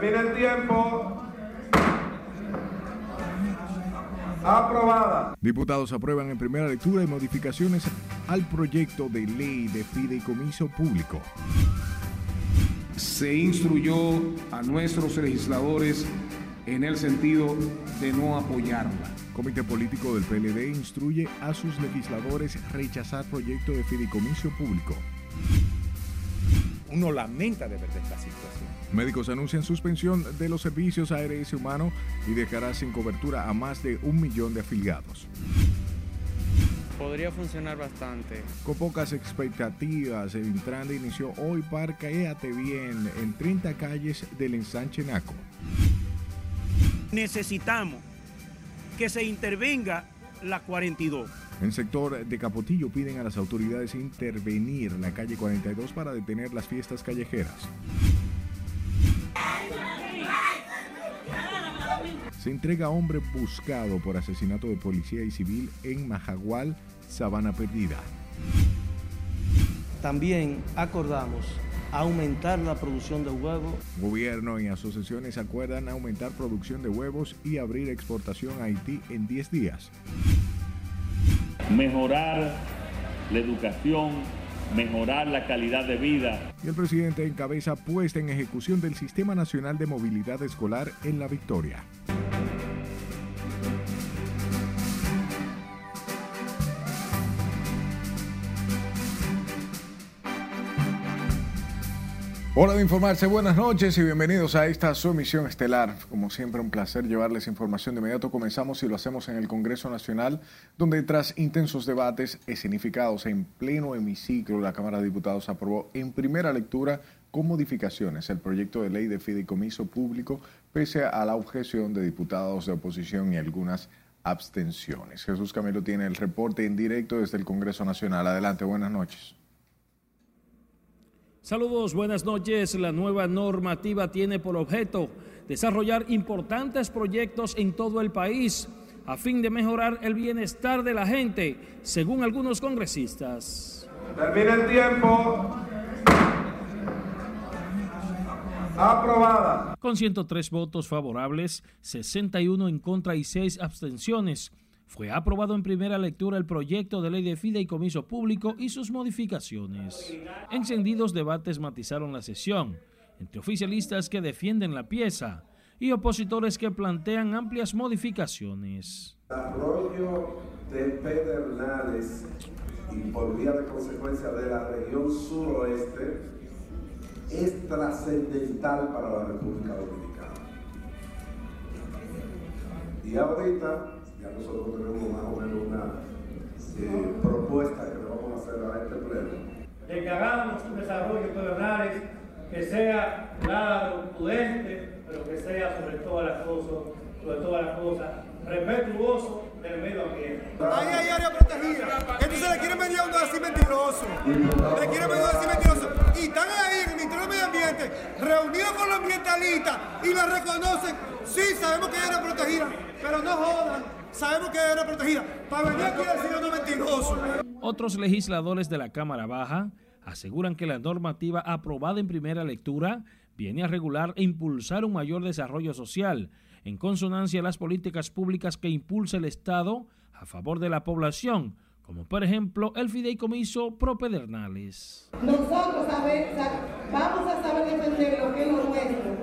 Termina el tiempo. Aprobada. Diputados aprueban en primera lectura y modificaciones al proyecto de ley de fideicomiso público. Se instruyó a nuestros legisladores en el sentido de no apoyarla. Comité Político del PLD instruye a sus legisladores rechazar proyecto de fideicomiso público. Uno lamenta de verdad esta situación. Médicos anuncian suspensión de los servicios ARS humano y dejará sin cobertura a más de un millón de afiliados. Podría funcionar bastante. Con pocas expectativas, el Intrande inició hoy Parqueate Bien en 30 calles del ensanche Naco. Necesitamos que se intervenga la 42. En sector de Capotillo piden a las autoridades intervenir la calle 42 para detener las fiestas callejeras. Se entrega hombre buscado por asesinato de policía y civil en Majagual, Sabana Perdida. También acordamos aumentar la producción de huevos. Gobierno y asociaciones acuerdan aumentar producción de huevos y abrir exportación a Haití en 10 días. Mejorar la educación, mejorar la calidad de vida. Y el presidente encabeza puesta en ejecución del Sistema Nacional de Movilidad Escolar en La Victoria. Hora de informarse, buenas noches y bienvenidos a esta su emisión estelar. Como siempre, un placer llevarles información. De inmediato comenzamos y lo hacemos en el Congreso Nacional, donde tras intensos debates escenificados en pleno hemiciclo, la Cámara de Diputados aprobó en primera lectura con modificaciones el proyecto de ley de fideicomiso público, pese a la objeción de diputados de oposición y algunas abstenciones. Jesús Camilo tiene el reporte en directo desde el Congreso Nacional. Adelante, buenas noches. Saludos, buenas noches. La nueva normativa tiene por objeto desarrollar importantes proyectos en todo el país a fin de mejorar el bienestar de la gente, según algunos congresistas. Termina el tiempo. Aprobada. Con 103 votos favorables, 61 en contra y 6 abstenciones, fue aprobado en primera lectura el proyecto de ley de fideicomiso público y sus modificaciones. Encendidos debates matizaron la sesión, entre oficialistas que defienden la pieza y opositores que plantean amplias modificaciones. Desarrollo de Pedernales y por vía de consecuencia de la región suroeste es trascendental para la República Dominicana. Y ahorita ya nosotros tenemos más o menos una eh, propuesta que le vamos a hacer a este pleno. De que hagamos un desarrollo pedernales que sea claro, prudente, pero que sea sobre todas las cosas, sobre todas las cosas, respetuoso del medio ambiente. Ahí hay área protegida. Entonces le quieren venir a uno así mentiroso. Le quieren venir a así mentiroso. Y están ahí en el Ministerio del Medio Ambiente, reunidos con los ambientalistas y la reconocen. Sí, sabemos que hay área protegida, pero no jodan. Sabemos que área protegida. Para venir aquí a decir uno mentiroso. Otros legisladores de la Cámara Baja aseguran que la normativa aprobada en primera lectura viene a regular e impulsar un mayor desarrollo social en consonancia a las políticas públicas que impulsa el Estado a favor de la población, como por ejemplo el fideicomiso Propedernales. Nosotros saber, vamos a saber defender lo que es lo nuestro,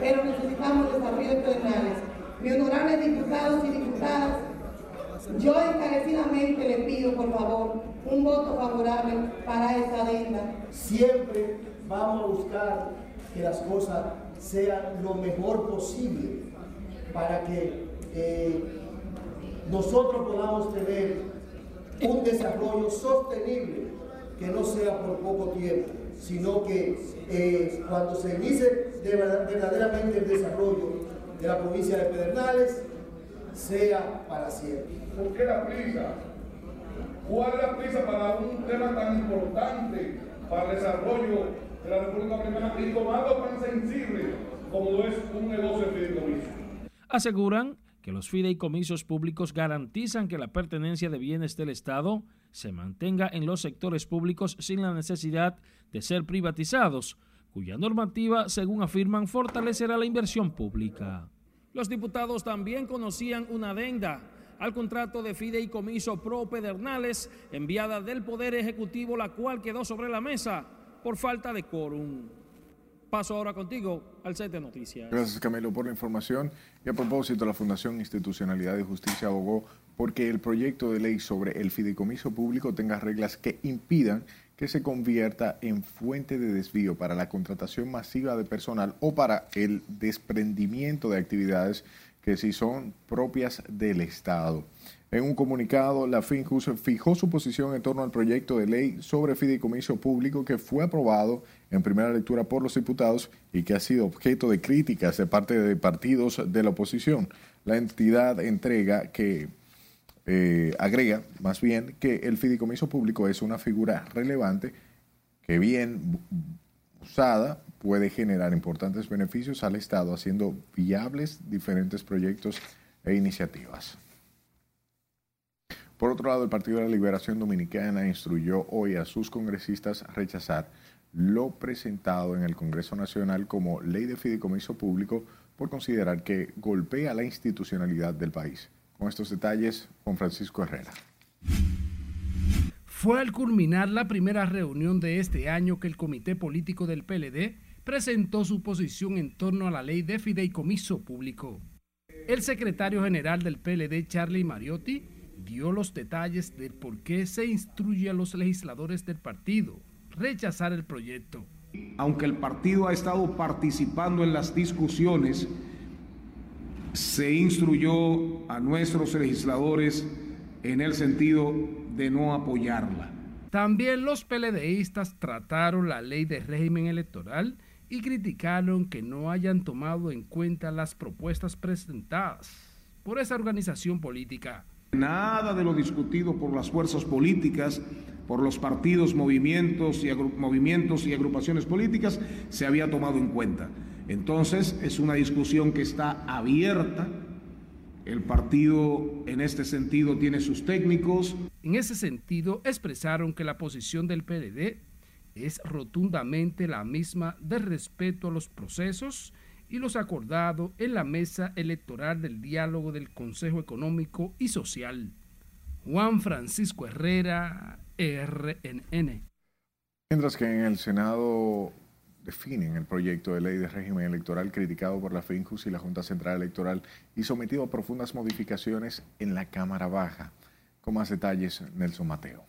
pero necesitamos desarrollo de pedernales. Mi honorables diputados y diputadas, yo encarecidamente le pido por favor un voto favorable para esta adenda. Siempre vamos a buscar que las cosas sean lo mejor posible para que eh, nosotros podamos tener un desarrollo sostenible que no sea por poco tiempo, sino que eh, cuando se inicie de verdad, verdaderamente el desarrollo de la provincia de Pedernales sea para siempre. ¿Por qué la prisa? ¿Cuál es la prisa para un tema tan importante para el desarrollo de la República Dominicana y algo tan sensible como lo es un negocio de fideicomiso? Aseguran que los fideicomisos públicos garantizan que la pertenencia de bienes del Estado se mantenga en los sectores públicos sin la necesidad de ser privatizados, cuya normativa, según afirman, fortalecerá la inversión pública. Los diputados también conocían una adenda al contrato de fideicomiso pro Pedernales enviada del Poder Ejecutivo, la cual quedó sobre la mesa por falta de quórum. Paso ahora contigo al set de noticias. Gracias Camilo por la información. Y a propósito, la Fundación Institucionalidad y Justicia abogó porque el proyecto de ley sobre el fideicomiso público tenga reglas que impidan que se convierta en fuente de desvío para la contratación masiva de personal o para el desprendimiento de actividades que sí son propias del Estado. En un comunicado, la FINJUS fijó su posición en torno al proyecto de ley sobre fideicomiso público que fue aprobado en primera lectura por los diputados y que ha sido objeto de críticas de parte de partidos de la oposición. La entidad entrega que eh, agrega más bien que el fideicomiso público es una figura relevante que bien usada puede generar importantes beneficios al Estado, haciendo viables diferentes proyectos e iniciativas. Por otro lado, el Partido de la Liberación Dominicana instruyó hoy a sus congresistas rechazar lo presentado en el Congreso Nacional como ley de fideicomiso público por considerar que golpea la institucionalidad del país. Con estos detalles, Juan Francisco Herrera. Fue al culminar la primera reunión de este año que el Comité Político del PLD presentó su posición en torno a la ley de fideicomiso público. El secretario general del PLD, Charlie Mariotti, dio los detalles de por qué se instruye a los legisladores del partido rechazar el proyecto. Aunque el partido ha estado participando en las discusiones, se instruyó a nuestros legisladores en el sentido de no apoyarla. También los PLDistas trataron la ley de régimen electoral y criticaron que no hayan tomado en cuenta las propuestas presentadas por esa organización política. Nada de lo discutido por las fuerzas políticas, por los partidos, movimientos y, movimientos y agrupaciones políticas se había tomado en cuenta. Entonces es una discusión que está abierta. El partido en este sentido tiene sus técnicos. En ese sentido expresaron que la posición del PLD es rotundamente la misma de respeto a los procesos y los acordados en la mesa electoral del diálogo del Consejo Económico y Social. Juan Francisco Herrera, RNN. Mientras que en el Senado definen el proyecto de ley de régimen electoral criticado por la FINJUS y la Junta Central Electoral y sometido a profundas modificaciones en la Cámara Baja. Con más detalles, Nelson Mateo.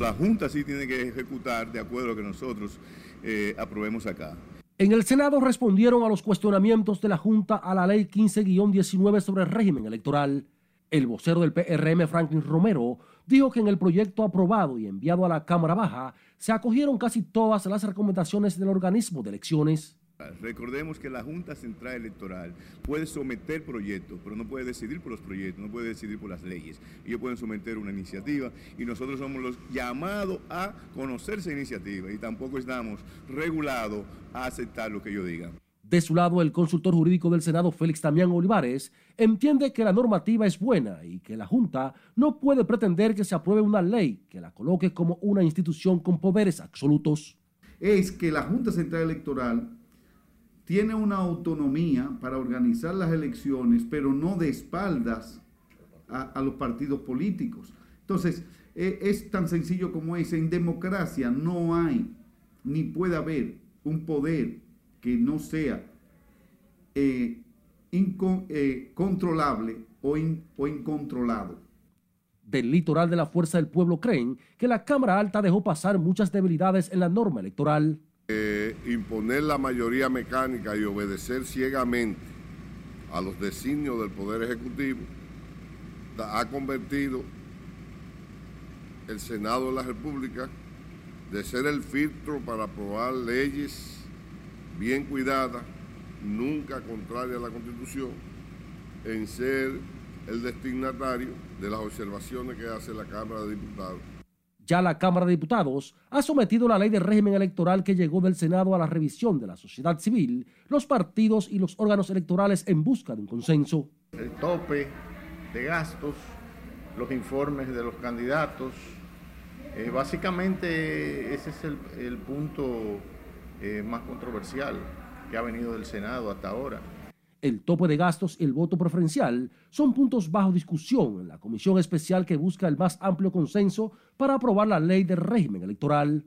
La Junta sí tiene que ejecutar de acuerdo a lo que nosotros eh, aprobemos acá. En el Senado respondieron a los cuestionamientos de la Junta a la Ley 15-19 sobre el régimen electoral. El vocero del PRM, Franklin Romero, dijo que en el proyecto aprobado y enviado a la Cámara Baja se acogieron casi todas las recomendaciones del organismo de elecciones. Recordemos que la Junta Central Electoral puede someter proyectos, pero no puede decidir por los proyectos, no puede decidir por las leyes. Ellos pueden someter una iniciativa y nosotros somos los llamados a conocer esa iniciativa y tampoco estamos regulados a aceptar lo que ellos digan. De su lado, el consultor jurídico del Senado, Félix Damián Olivares, entiende que la normativa es buena y que la Junta no puede pretender que se apruebe una ley que la coloque como una institución con poderes absolutos. Es que la Junta Central Electoral tiene una autonomía para organizar las elecciones, pero no de espaldas a, los partidos políticos. Entonces, e, es tan sencillo como es. En democracia no hay ni puede haber un poder que no sea eh, eh, controlable o, o incontrolado. Del litoral de la Fuerza del Pueblo creen que la Cámara Alta dejó pasar muchas debilidades en la norma electoral. Eh, imponer la mayoría mecánica y obedecer ciegamente a los designios del Poder Ejecutivo ha convertido el Senado de la República de ser el filtro para aprobar leyes bien cuidadas, nunca contrarias a la Constitución, en ser el destinatario de las observaciones que hace la Cámara de Diputados ya la Cámara de Diputados ha sometido la ley de régimen electoral que llegó del Senado a la revisión de la sociedad civil, los partidos y los órganos electorales en busca de un consenso. El tope de gastos, los informes de los candidatos, eh, básicamente ese es el, punto eh, más controversial que ha venido del Senado hasta ahora. El tope de gastos y el voto preferencial son puntos bajo discusión en la comisión especial que busca el más amplio consenso para aprobar la ley del régimen electoral.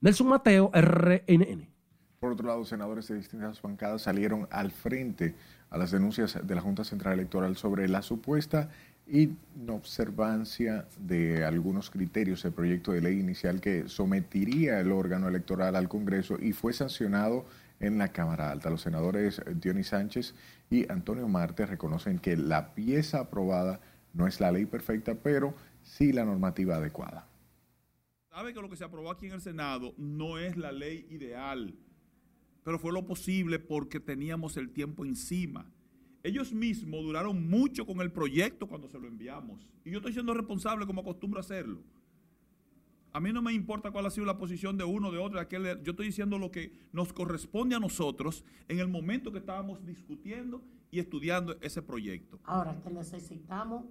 Nelson Mateo, RNN. Por otro lado, senadores de distintas bancadas salieron al frente a las denuncias de la Junta Central Electoral sobre la supuesta inobservancia de algunos criterios del proyecto de ley inicial que sometería el órgano electoral al Congreso y fue sancionado en la Cámara Alta. Los senadores Dionis Sánchez y Antonio Marte reconocen que la pieza aprobada no es la ley perfecta, pero sí la normativa adecuada. Sabe que lo que se aprobó aquí en el Senado no es la ley ideal, pero fue lo posible porque teníamos el tiempo encima. Ellos mismos duraron mucho con el proyecto cuando se lo enviamos. Y yo estoy siendo responsable como acostumbro hacerlo. A mí no me importa cuál ha sido la posición de uno, de otro, aquel. Yo estoy diciendo lo que nos corresponde a nosotros en el momento que estábamos discutiendo y estudiando ese proyecto. Ahora que necesitamos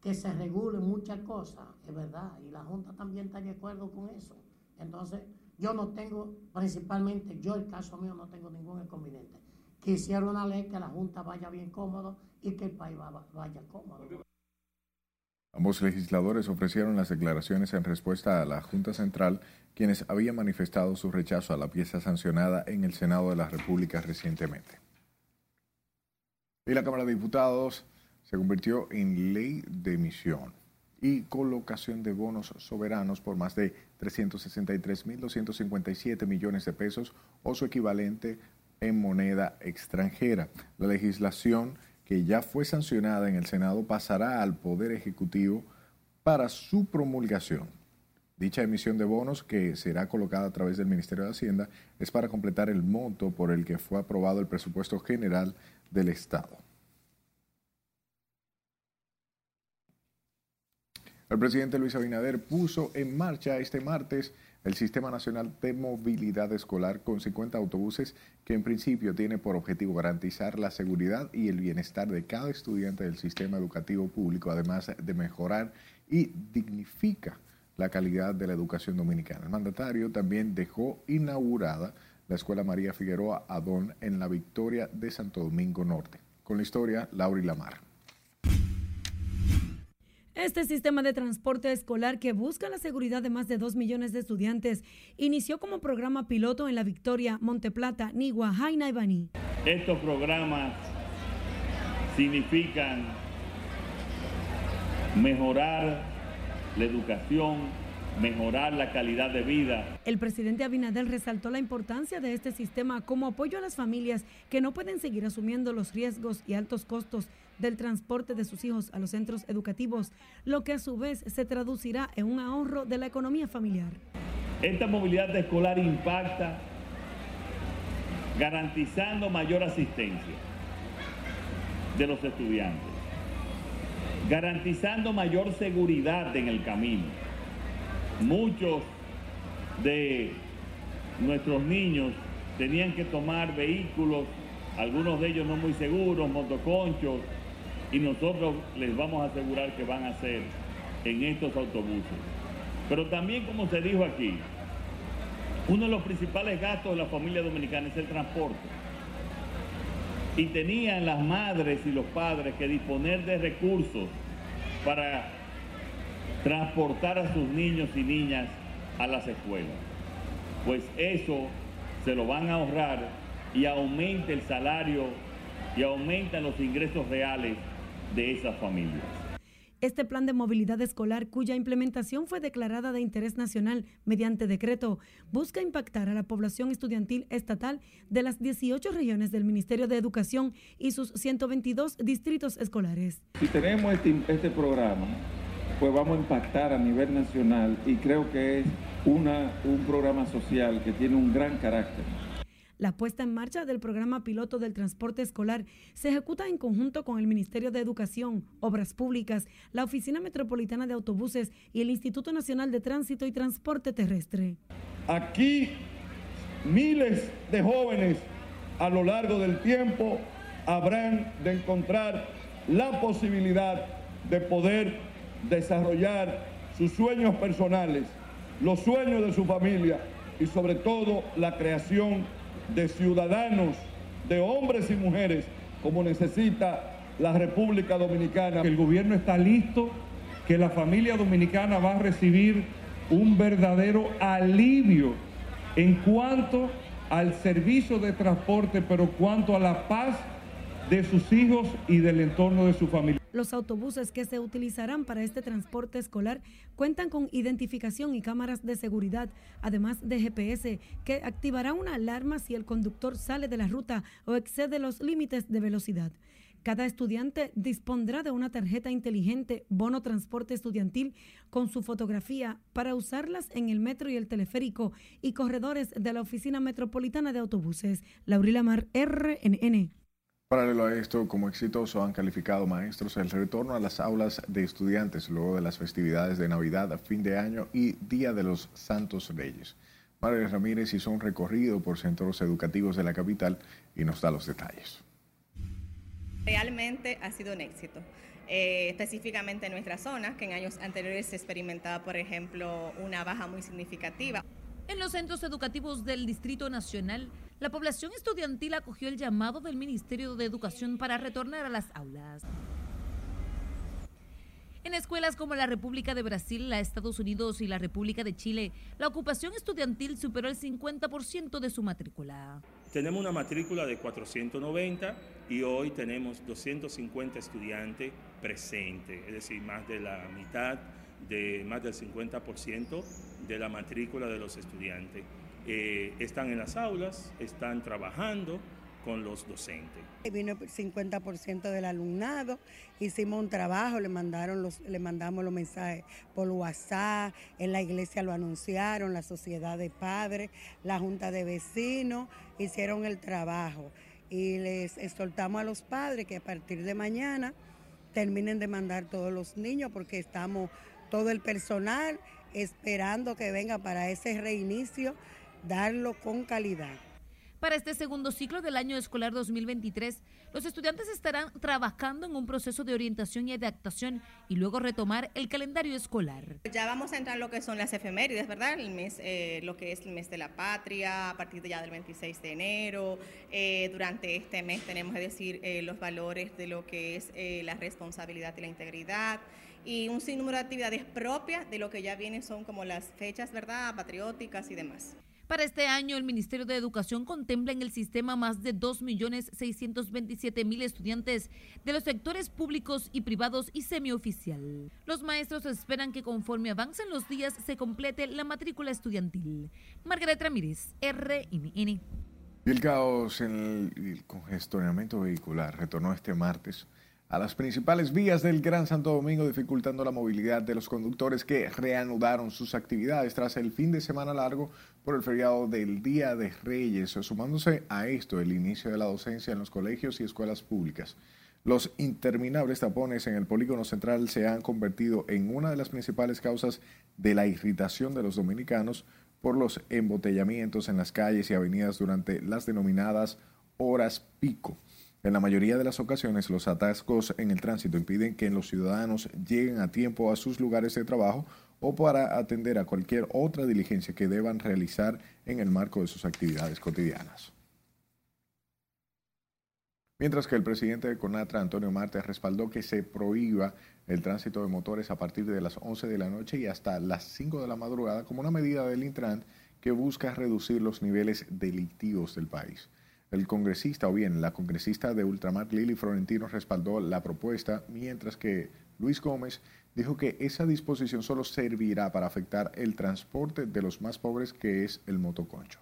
que se regule muchas cosas, es verdad, y la Junta también está de acuerdo con eso. Entonces, yo no tengo, principalmente yo, el caso mío, no tengo ningún inconveniente. Quisiera una ley que la Junta vaya bien cómodo y que el país vaya cómodo. Ambos legisladores ofrecieron las declaraciones en respuesta a la Junta Central, quienes habían manifestado su rechazo a la pieza sancionada en el Senado de la República recientemente. Y la Cámara de Diputados se convirtió en ley de emisión y colocación de bonos soberanos por más de 363.257 millones de pesos o su equivalente en moneda extranjera. La legislación que ya fue sancionada en el Senado pasará al Poder Ejecutivo para su promulgación. Dicha emisión de bonos, que será colocada a través del Ministerio de Hacienda, es para completar el monto por el que fue aprobado el presupuesto general del Estado. El presidente Luis Abinader puso en marcha este martes el Sistema Nacional de Movilidad Escolar con 50 autobuses que en principio tiene por objetivo garantizar la seguridad y el bienestar de cada estudiante del sistema educativo público, además de mejorar y dignifica la calidad de la educación dominicana. El mandatario también dejó inaugurada la Escuela María Figueroa Adón en la Victoria de Santo Domingo Norte. Con la historia, Laura Lamar. Este sistema de transporte escolar que busca la seguridad de más de dos millones de estudiantes inició como programa piloto en La Victoria, Monteplata, Nigua, Jaina y Baní. Estos programas significan mejorar la educación, mejorar la calidad de vida. El presidente Abinadel resaltó la importancia de este sistema como apoyo a las familias que no pueden seguir asumiendo los riesgos y altos costos del transporte de sus hijos a los centros educativos, lo que a su vez se traducirá en un ahorro de la economía familiar. Esta movilidad escolar impacta garantizando mayor asistencia de los estudiantes, garantizando mayor seguridad en el camino. Muchos de nuestros niños tenían que tomar vehículos, algunos de ellos no muy seguros, motoconchos, y nosotros les vamos a asegurar que van a ser en estos autobuses. Pero también, como se dijo aquí, uno de los principales gastos de la familia dominicana es el transporte. Y tenían las madres y los padres que disponer de recursos para transportar a sus niños y niñas a las escuelas. Pues eso se lo van a ahorrar y aumenta el salario y aumentan los ingresos reales de esas familias. Este plan de movilidad escolar, cuya implementación fue declarada de interés nacional mediante decreto, busca impactar a la población estudiantil estatal de las 18 regiones del Ministerio de Educación y sus 122 distritos escolares. Si tenemos este, este programa, pues vamos a impactar a nivel nacional y creo que es una, un programa social que tiene un gran carácter. La puesta en marcha del programa piloto del transporte escolar se ejecuta en conjunto con el Ministerio de Educación, Obras Públicas, la Oficina Metropolitana de Autobuses y el Instituto Nacional de Tránsito y Transporte Terrestre. Aquí miles de jóvenes a lo largo del tiempo habrán de encontrar la posibilidad de poder desarrollar sus sueños personales, los sueños de su familia y sobre todo la creación de ciudadanos, de hombres y mujeres, como necesita la República Dominicana. El gobierno está listo, que la familia dominicana va a recibir un verdadero alivio en cuanto al servicio de transporte, pero cuanto a la paz de sus hijos y del entorno de su familia. Los autobuses que se utilizarán para este transporte escolar cuentan con identificación y cámaras de seguridad, además de GPS, que activará una alarma si el conductor sale de la ruta o excede los límites de velocidad. Cada estudiante dispondrá de una tarjeta inteligente bono transporte estudiantil con su fotografía para usarlas en el metro y el teleférico y corredores de la Oficina Metropolitana de Autobuses. Laurila Mar, RNN. Paralelo a esto, como exitoso han calificado maestros el retorno a las aulas de estudiantes luego de las festividades de Navidad, fin de año y Día de los Santos Reyes. María Ramírez hizo un recorrido por centros educativos de la capital y nos da los detalles. Realmente ha sido un éxito. Eh, específicamente en nuestra zona, que en años anteriores se experimentaba, por ejemplo, una baja muy significativa. En los centros educativos del Distrito Nacional, la población estudiantil acogió el llamado del Ministerio de Educación para retornar a las aulas. En escuelas como la República de Brasil, la Estados Unidos y la República de Chile, la ocupación estudiantil superó el 50% de su matrícula. Tenemos una matrícula de 490 y hoy tenemos 250 estudiantes presentes, es decir, más de la mitad, de más del 50% de la matrícula de los estudiantes. Eh, están en las aulas, están trabajando, con los docentes. Vino el 50% del alumnado, hicimos un trabajo, le, mandaron los, le mandamos los mensajes por WhatsApp, en la iglesia lo anunciaron, la sociedad de padres, la junta de vecinos, hicieron el trabajo y les exhortamos a los padres que a partir de mañana terminen de mandar todos los niños porque estamos todo el personal esperando que venga para ese reinicio, darlo con calidad. Para este segundo ciclo del año escolar 2023, los estudiantes estarán trabajando en un proceso de orientación y adaptación y luego retomar el calendario escolar. Ya vamos a entrar en lo que son las efemérides, ¿verdad? El mes, eh, lo que es el mes de la patria, a partir de ya del 26 de enero. Eh, durante este mes tenemos que decir eh, los valores de lo que es la responsabilidad y la integridad y un sinnúmero de actividades propias de lo que ya vienen son como las fechas, ¿verdad? Patrióticas y demás. Para este año, el Ministerio de Educación contempla en el sistema más de 2.627.000 estudiantes de los sectores públicos y privados y semioficial. Los maestros esperan que conforme avancen los días se complete la matrícula estudiantil. Margaret Ramírez, RNN. Y el caos en el congestionamiento vehicular retornó este martes a las principales vías del Gran Santo Domingo, dificultando la movilidad de los conductores que reanudaron sus actividades tras el fin de semana largo por el feriado del Día de Reyes, sumándose a esto el inicio de la docencia en los colegios y escuelas públicas. Los interminables tapones en el polígono central se han convertido en una de las principales causas de la irritación de los dominicanos por los embotellamientos en las calles y avenidas durante las denominadas horas pico. En la mayoría de las ocasiones, los atascos en el tránsito impiden que los ciudadanos lleguen a tiempo a sus lugares de trabajo o para atender a cualquier otra diligencia que deban realizar en el marco de sus actividades cotidianas. Mientras que el presidente de CONATRA, Antonio Martes, respaldó que se prohíba el tránsito de motores a partir de las 11 de la noche y hasta las 5 de la madrugada como una medida del Intran que busca reducir los niveles delictivos del país. El congresista, o bien la congresista de Ultramar, Lili Florentino, respaldó la propuesta, mientras que Luis Gómez dijo que esa disposición solo servirá para afectar el transporte de los más pobres, que es el motoconcho.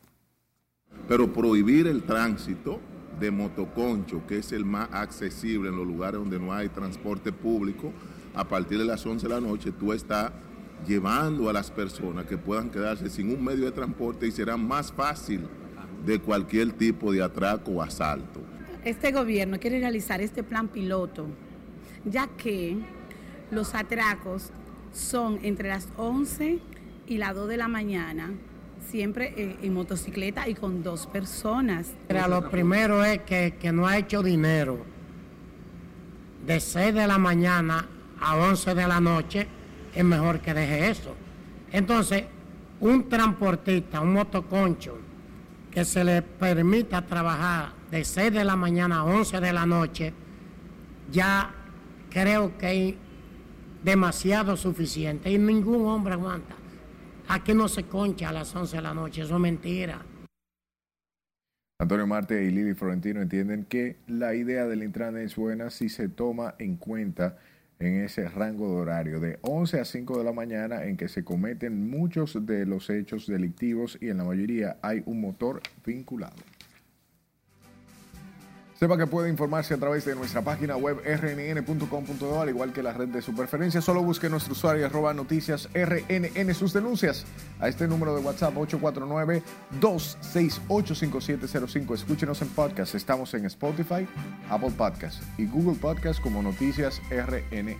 Pero prohibir el tránsito de motoconcho, que es el más accesible en los lugares donde no hay transporte público, a partir de las 11 de la noche tú estás llevando a las personas que puedan quedarse sin un medio de transporte y será más fácil de cualquier tipo de atraco o asalto. Este gobierno quiere realizar este plan piloto, ya que los atracos son entre las 11 y las 2 de la mañana, siempre en, motocicleta y con dos personas. lo primero es que, que no ha hecho dinero. De 6 de la mañana a 11 de la noche es mejor que deje eso. Entonces, un transportista, un motoconcho, que se le permita trabajar de 6 de la mañana a 11 de la noche, ya creo que es demasiado suficiente y ningún hombre aguanta. Aquí no se concha a las 11 de la noche, eso es mentira. Antonio Marte y Lili Florentino entienden que la idea del Intran es buena si se toma en cuenta en ese rango de horario de 11 a 5 de la mañana en que se cometen muchos de los hechos delictivos y en la mayoría hay un motor vinculado. Sepa que puede informarse a través de nuestra página web rnn.com.do, al igual que la red de su preferencia. Solo busque nuestro usuario arroba noticias rnn sus denuncias a este número de WhatsApp 849-268-5705. Escúchenos en podcast. Estamos en Spotify, Apple Podcast y Google Podcast como Noticias RNN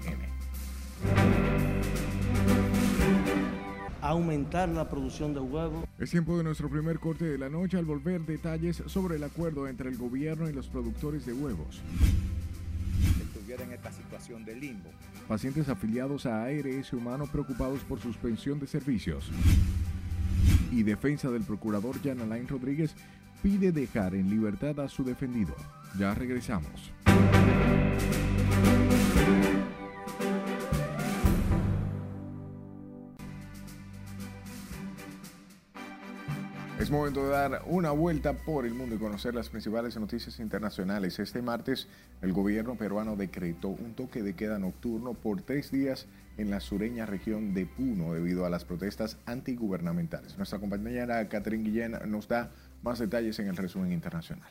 aumentar la producción de huevos. Es tiempo de nuestro primer corte de la noche al volver detalles sobre el acuerdo entre el gobierno y los productores de huevos. Estuviera en esta situación de limbo. Pacientes afiliados a ARS Humano preocupados por suspensión de servicios. Y defensa del procurador Jan Alain Rodríguez pide dejar en libertad a su defendido. Ya regresamos. Es momento de dar una vuelta por el mundo y conocer las principales noticias internacionales. Este martes, el gobierno peruano decretó un toque de queda nocturno por tres días en la sureña región de Puno debido a las protestas antigubernamentales. Nuestra compañera Catherine Guillén nos da más detalles en el resumen internacional.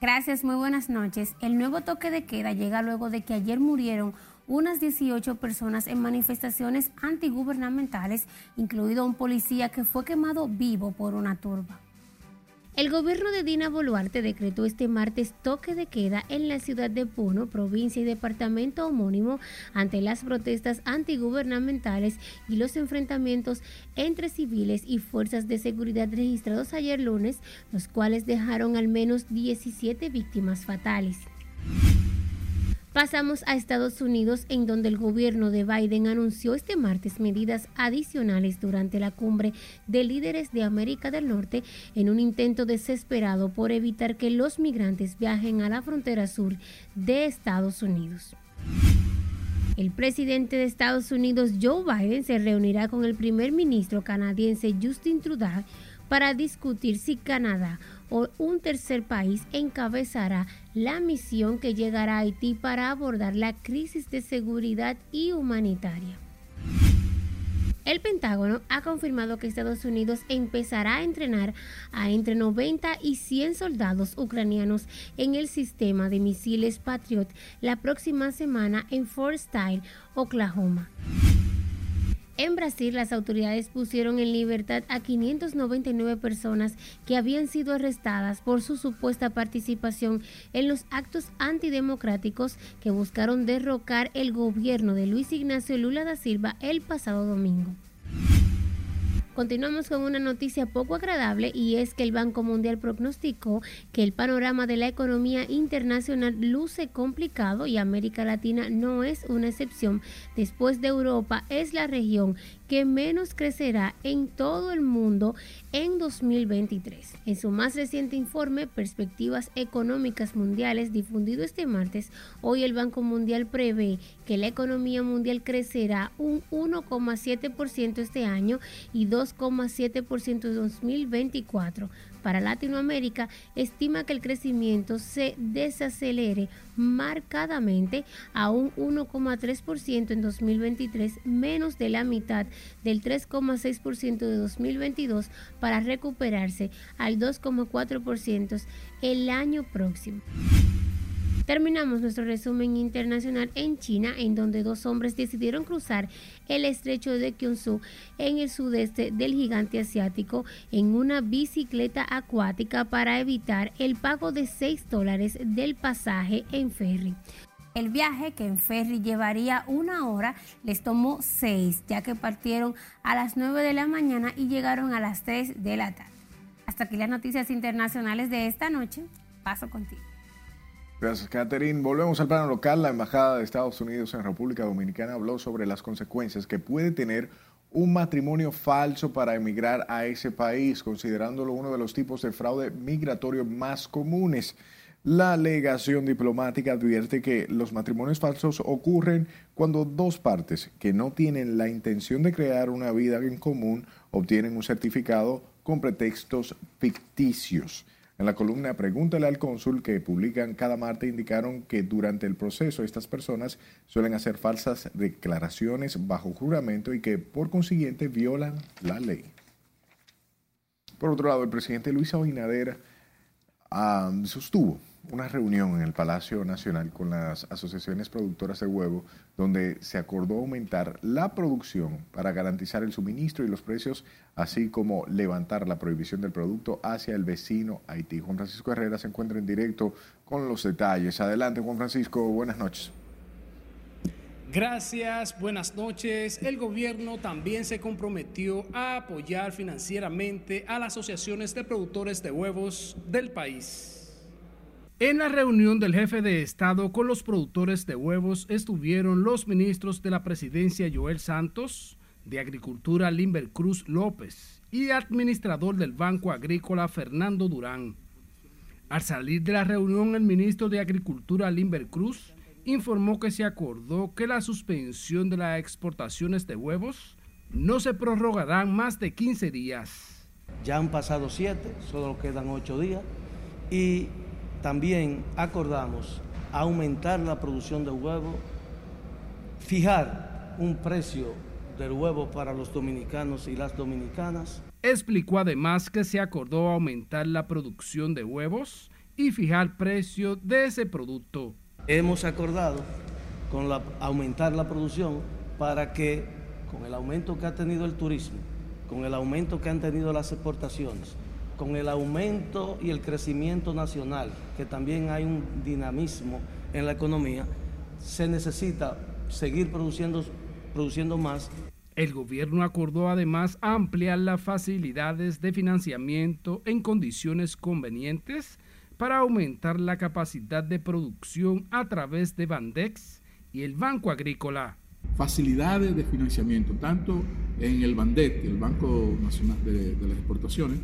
Gracias, muy buenas noches. El nuevo toque de queda llega luego de que ayer murieron unas 18 personas en manifestaciones antigubernamentales, incluido un policía que fue quemado vivo por una turba. El gobierno de Dina Boluarte decretó este martes toque de queda en la ciudad de Puno, provincia y departamento homónimo, ante las protestas antigubernamentales y los enfrentamientos entre civiles y fuerzas de seguridad registrados ayer lunes, los cuales dejaron al menos 17 víctimas fatales. Pasamos a Estados Unidos, en donde el gobierno de Biden anunció este martes medidas adicionales durante la cumbre de líderes de América del Norte en un intento desesperado por evitar que los migrantes viajen a la frontera sur de Estados Unidos. El presidente de Estados Unidos, Joe Biden, se reunirá con el primer ministro canadiense Justin Trudeau para discutir si Canadá o un tercer país encabezará la misión que llegará a Haití para abordar la crisis de seguridad y humanitaria. El Pentágono ha confirmado que Estados Unidos empezará a entrenar a entre 90 y 100 soldados ucranianos en el sistema de misiles Patriot la próxima semana en Fort Style, Oklahoma. En Brasil, las autoridades pusieron en libertad a 599 personas que habían sido arrestadas por su supuesta participación en los actos antidemocráticos que buscaron derrocar el gobierno de Luis Ignacio Lula da Silva el pasado domingo. Continuamos con una noticia poco agradable y es que el Banco Mundial prognosticó que el panorama de la economía internacional luce complicado y América Latina no es una excepción. Después de Europa es la región que menos crecerá en todo el mundo en 2023. En su más reciente informe, Perspectivas Económicas Mundiales, difundido este martes, hoy el Banco Mundial prevé que la economía mundial crecerá un 1,7% este año y 2,7% en 2024 para Latinoamérica estima que el crecimiento se desacelere marcadamente a un 1,3% en 2023, menos de la mitad del 3,6% de 2022 para recuperarse al 2,4% el año próximo. Terminamos nuestro resumen internacional en China, en donde dos hombres decidieron cruzar el estrecho de Kyushu en el sudeste del gigante asiático en una bicicleta acuática para evitar el pago de 6 dólares del pasaje en ferry. El viaje, que en ferry llevaría una hora, les tomó seis, ya que partieron a las 9 de la mañana y llegaron a las 3 de la tarde. Hasta aquí las noticias internacionales de esta noche. Paso contigo. Gracias, Catherine. Volvemos al plano local. La Embajada de Estados Unidos en República Dominicana habló sobre las consecuencias que puede tener un matrimonio falso para emigrar a ese país, considerándolo uno de los tipos de fraude migratorio más comunes. La alegación diplomática advierte que los matrimonios falsos ocurren cuando dos partes que no tienen la intención de crear una vida en común obtienen un certificado con pretextos ficticios. En la columna Pregúntale al cónsul que publican cada martes indicaron que durante el proceso estas personas suelen hacer falsas declaraciones bajo juramento y que por consiguiente violan la ley. Por otro lado, el presidente Luis Abinader ah, sostuvo una reunión en el Palacio Nacional con las asociaciones productoras de huevo, donde se acordó aumentar la producción para garantizar el suministro y los precios, así como levantar la prohibición del producto hacia el vecino Haití. Juan Francisco Herrera se encuentra en directo con los detalles. Adelante, Juan Francisco, buenas noches. Gracias, buenas noches. El gobierno también se comprometió a apoyar financieramente a las asociaciones de productores de huevos del país. En la reunión del jefe de Estado con los productores de huevos estuvieron los ministros de la presidencia Joel Santos, de Agricultura Limber Cruz López y administrador del Banco Agrícola Fernando Durán. Al salir de la reunión, el ministro de Agricultura Limber Cruz informó que se acordó que la suspensión de las exportaciones de huevos no se prorrogarán más de 15 días. Ya han pasado 7, solo quedan 8 días y también acordamos aumentar la producción de huevo, fijar un precio del huevo para los dominicanos y las dominicanas. Explicó además que se acordó aumentar la producción de huevos y fijar precio de ese producto. Hemos acordado con la, aumentar la producción para que con el aumento que ha tenido el turismo, con el aumento que han tenido las exportaciones, con el aumento y el crecimiento nacional, que también hay un dinamismo en la economía, se necesita seguir produciendo, produciendo más. El gobierno acordó además ampliar las facilidades de financiamiento en condiciones convenientes para aumentar la capacidad de producción a través de Bandex y el Banco Agrícola. Facilidades de financiamiento, tanto en el Bandex, el Banco Nacional de, de las Exportaciones,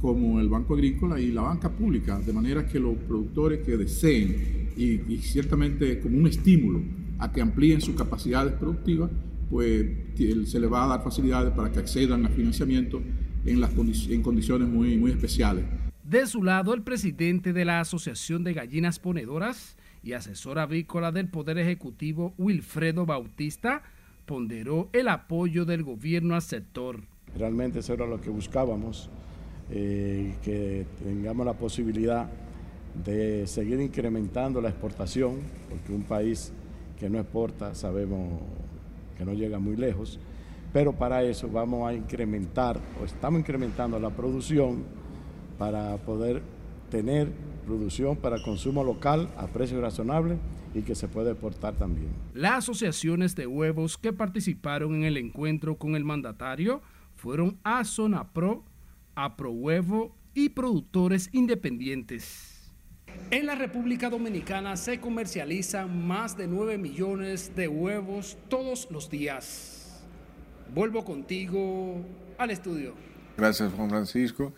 como el Banco Agrícola y la banca pública, de manera que los productores que deseen y, ciertamente como un estímulo a que amplíen sus capacidades productivas, pues se les va a dar facilidades para que accedan al financiamiento en, las en condiciones muy, muy especiales. De su lado, el presidente de la Asociación de Gallinas Ponedoras y asesor avícola del Poder Ejecutivo, Wilfredo Bautista, ponderó el apoyo del gobierno al sector. Realmente eso era lo que buscábamos eh, que tengamos la posibilidad de seguir incrementando la exportación, porque un país que no exporta sabemos que no llega muy lejos, pero para eso vamos a incrementar o estamos incrementando la producción para poder tener producción para consumo local a precios razonables y que se puede exportar también. Las asociaciones de huevos que participaron en el encuentro con el mandatario fueron a Zona Pro, Aprohuevo y productores independientes. En la República Dominicana se comercializan más de 9 millones de huevos todos los días. Vuelvo contigo al estudio. Gracias, Juan Francisco.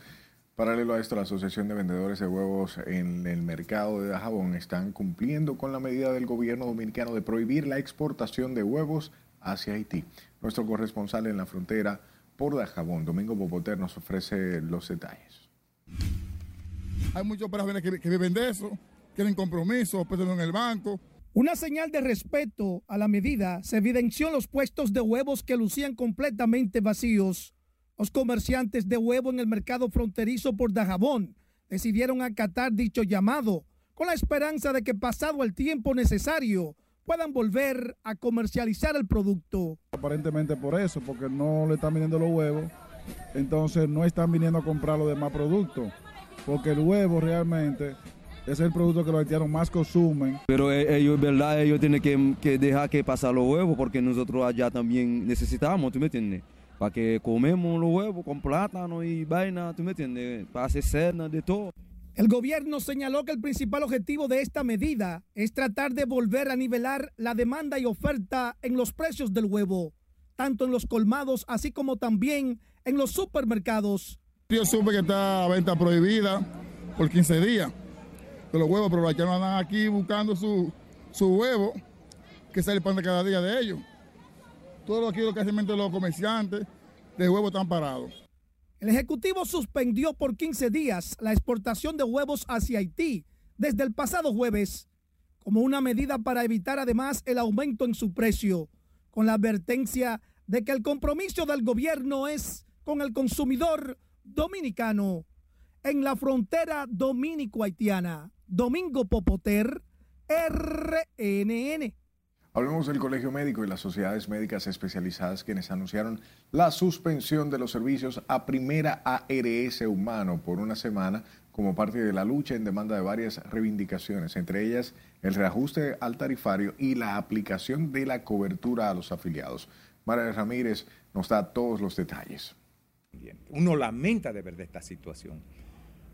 Paralelo a esto, la Asociación de Vendedores de Huevos en el mercado de Dajabón están cumpliendo con la medida del gobierno dominicano de prohibir la exportación de huevos hacia Haití. Nuestro corresponsal en la frontera, por Dajabón. Domingo Popoter nos ofrece los detalles. Hay muchos operadores que, viven de eso, quieren compromiso, pesan en el banco. Una señal de respeto a la medida se evidenció en los puestos de huevos que lucían completamente vacíos. Los comerciantes de huevo en el mercado fronterizo por Dajabón decidieron acatar dicho llamado con la esperanza de que pasado el tiempo necesario puedan volver a comercializar el producto. Aparentemente por eso, porque no le están viniendo los huevos, entonces no están viniendo a comprar los demás productos, porque el huevo realmente es el producto que los haitianos más consumen. Pero e, ellos, verdad, ellos tienen que, dejar que pasar los huevos, porque nosotros allá también necesitamos, ¿tú me entiendes? Para que comemos los huevos con plátano y vaina, ¿tú me entiendes? Para hacer cena, de todo. El gobierno señaló que el principal objetivo de esta medida es tratar de volver a nivelar la demanda y oferta en los precios del huevo. tanto en los colmados así como también en los supermercados. Yo supe que está a venta prohibida por 15 días de los huevos, pero los haitianos andan aquí buscando su, su huevo, que es el pan de cada día de ellos. Todo aquí lo que hacen los comerciantes de huevos están parados. El Ejecutivo suspendió por 15 días la exportación de huevos hacia Haití desde el pasado jueves, como una medida para evitar además el aumento en su precio, con la advertencia de que el compromiso del gobierno es con el consumidor dominicano. En la frontera dominico-haitiana, Domingo Popoter, RNN. Hablemos del Colegio Médico y las sociedades médicas especializadas quienes anunciaron la suspensión de los servicios a primera ARS humano por una semana como parte de la lucha en demanda de varias reivindicaciones, entre ellas el reajuste al tarifario y la aplicación de la cobertura a los afiliados. María Ramírez nos da todos los detalles. Uno lamenta de ver esta situación,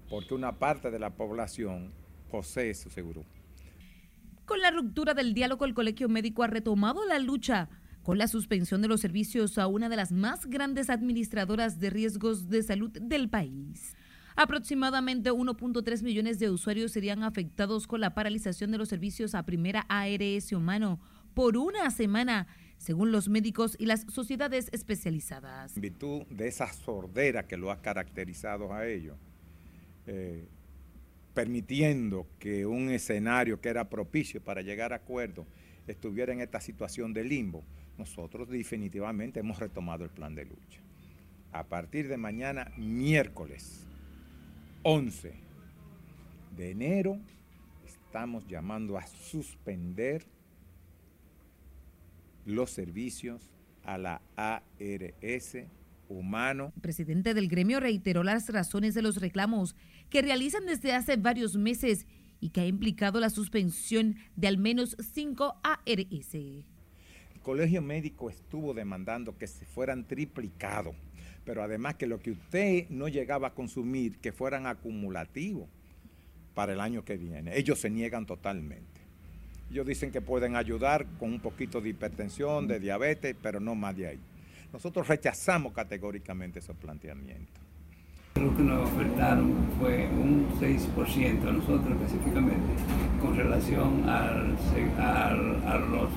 porque una parte de la población posee su seguro con la ruptura del diálogo, el Colegio Médico ha retomado la lucha con la suspensión de los servicios a una de las más grandes administradoras de riesgos de salud del país. Aproximadamente 1.3 millones de usuarios serían afectados con la paralización de los servicios a primera ARS humano por una semana, según los médicos y las sociedades especializadas. En virtud de esa sordera que lo ha caracterizado a ellos, eh, permitiendo que un escenario que era propicio para llegar a acuerdo estuviera en esta situación de limbo, nosotros definitivamente hemos retomado el plan de lucha. A partir de mañana, miércoles 11 de enero, estamos llamando a suspender los servicios a la ARS humano. El presidente del gremio reiteró las razones de los reclamos que realizan desde hace varios meses y que ha implicado la suspensión de al menos cinco ARS. El Colegio Médico estuvo demandando que se fueran triplicados, pero además que lo que usted no llegaba a consumir, que fueran acumulativos para el año que viene. Ellos se niegan totalmente. Ellos dicen que pueden ayudar con un poquito de hipertensión, de diabetes, pero no más de ahí. Nosotros rechazamos categóricamente esos planteamientos. Lo que nos ofertaron fue un 6% a nosotros específicamente con relación a, los,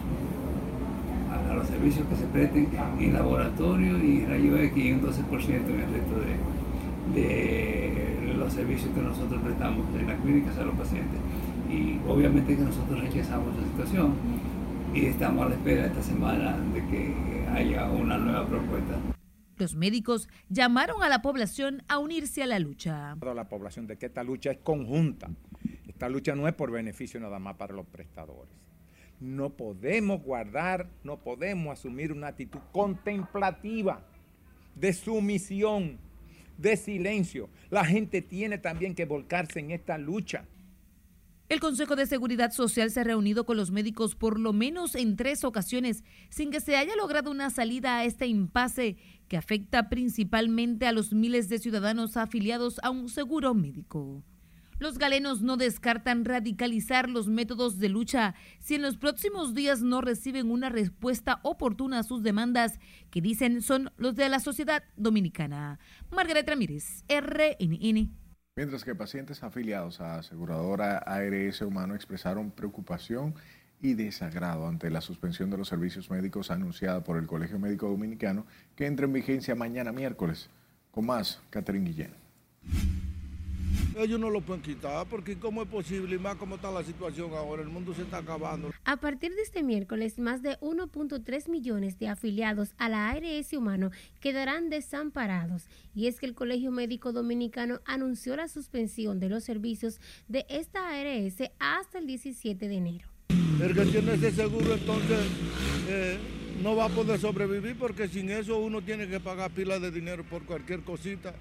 a, los servicios que se presten en laboratorio y rayo X y un 12% en el resto de, de los servicios que nosotros prestamos en las clínicas a los pacientes. Y obviamente que nosotros rechazamos la situación y estamos a la espera esta semana de que haya una nueva propuesta. Los médicos llamaron a la población a unirse a la lucha. La población de que esta lucha es conjunta. Esta lucha no es por beneficio nada más para los prestadores. No podemos guardar, no podemos asumir una actitud contemplativa de sumisión, de silencio. La gente tiene también que volcarse en esta lucha. El Consejo de Seguridad Social se ha reunido con los médicos por lo menos en tres ocasiones sin que se haya logrado una salida a este impasse que afecta principalmente a los miles de ciudadanos afiliados a un seguro médico. Los galenos no descartan radicalizar los métodos de lucha si en los próximos días no reciben una respuesta oportuna a sus demandas, que dicen son los de la sociedad dominicana. Margaret Ramírez, RNN. Mientras que pacientes afiliados a aseguradora ARS Humano expresaron preocupación y desagrado ante la suspensión de los servicios médicos anunciada por el Colegio Médico Dominicano que entra en vigencia mañana miércoles. Con más, Catherine Guillén. Ellos no lo pueden quitar porque cómo es posible y más cómo está la situación ahora, el mundo se está acabando. A partir de este miércoles, más de 1.3 millones de afiliados a la ARS Humano quedarán desamparados y es que el Colegio Médico Dominicano anunció la suspensión de los servicios de esta ARS hasta el 17 de enero. El que tiene ese seguro entonces eh, no va a poder sobrevivir porque sin eso uno tiene que pagar pilas de dinero por cualquier cosita.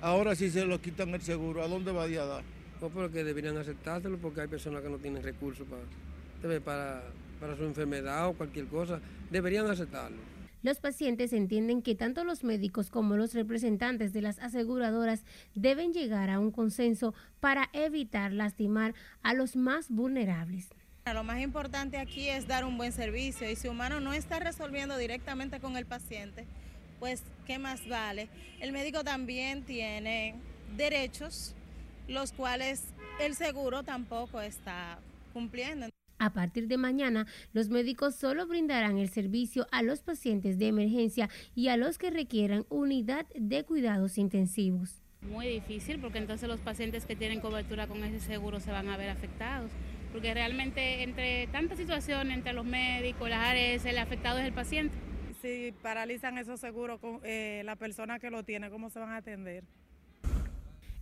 Ahora si se lo quitan el seguro, ¿a dónde va a dar? No, porque deberían aceptárselo porque hay personas que no tienen recursos para, para, para su enfermedad o cualquier cosa. Deberían aceptarlo. Los pacientes entienden que tanto los médicos como los representantes de las aseguradoras deben llegar a un consenso para evitar lastimar a los más vulnerables. Lo más importante aquí es dar un buen servicio y si humano no está resolviendo directamente con el paciente, pues ¿qué más vale? El médico también tiene derechos, los cuales el seguro tampoco está cumpliendo. A partir de mañana, los médicos solo brindarán el servicio a los pacientes de emergencia y a los que requieran unidad de cuidados intensivos. Muy difícil porque entonces los pacientes que tienen cobertura con ese seguro se van a ver afectados porque realmente entre tanta situación entre los médicos, las áreas, el afectado es el paciente. Si paralizan esos seguros, eh, la persona que lo tiene, ¿cómo se van a atender?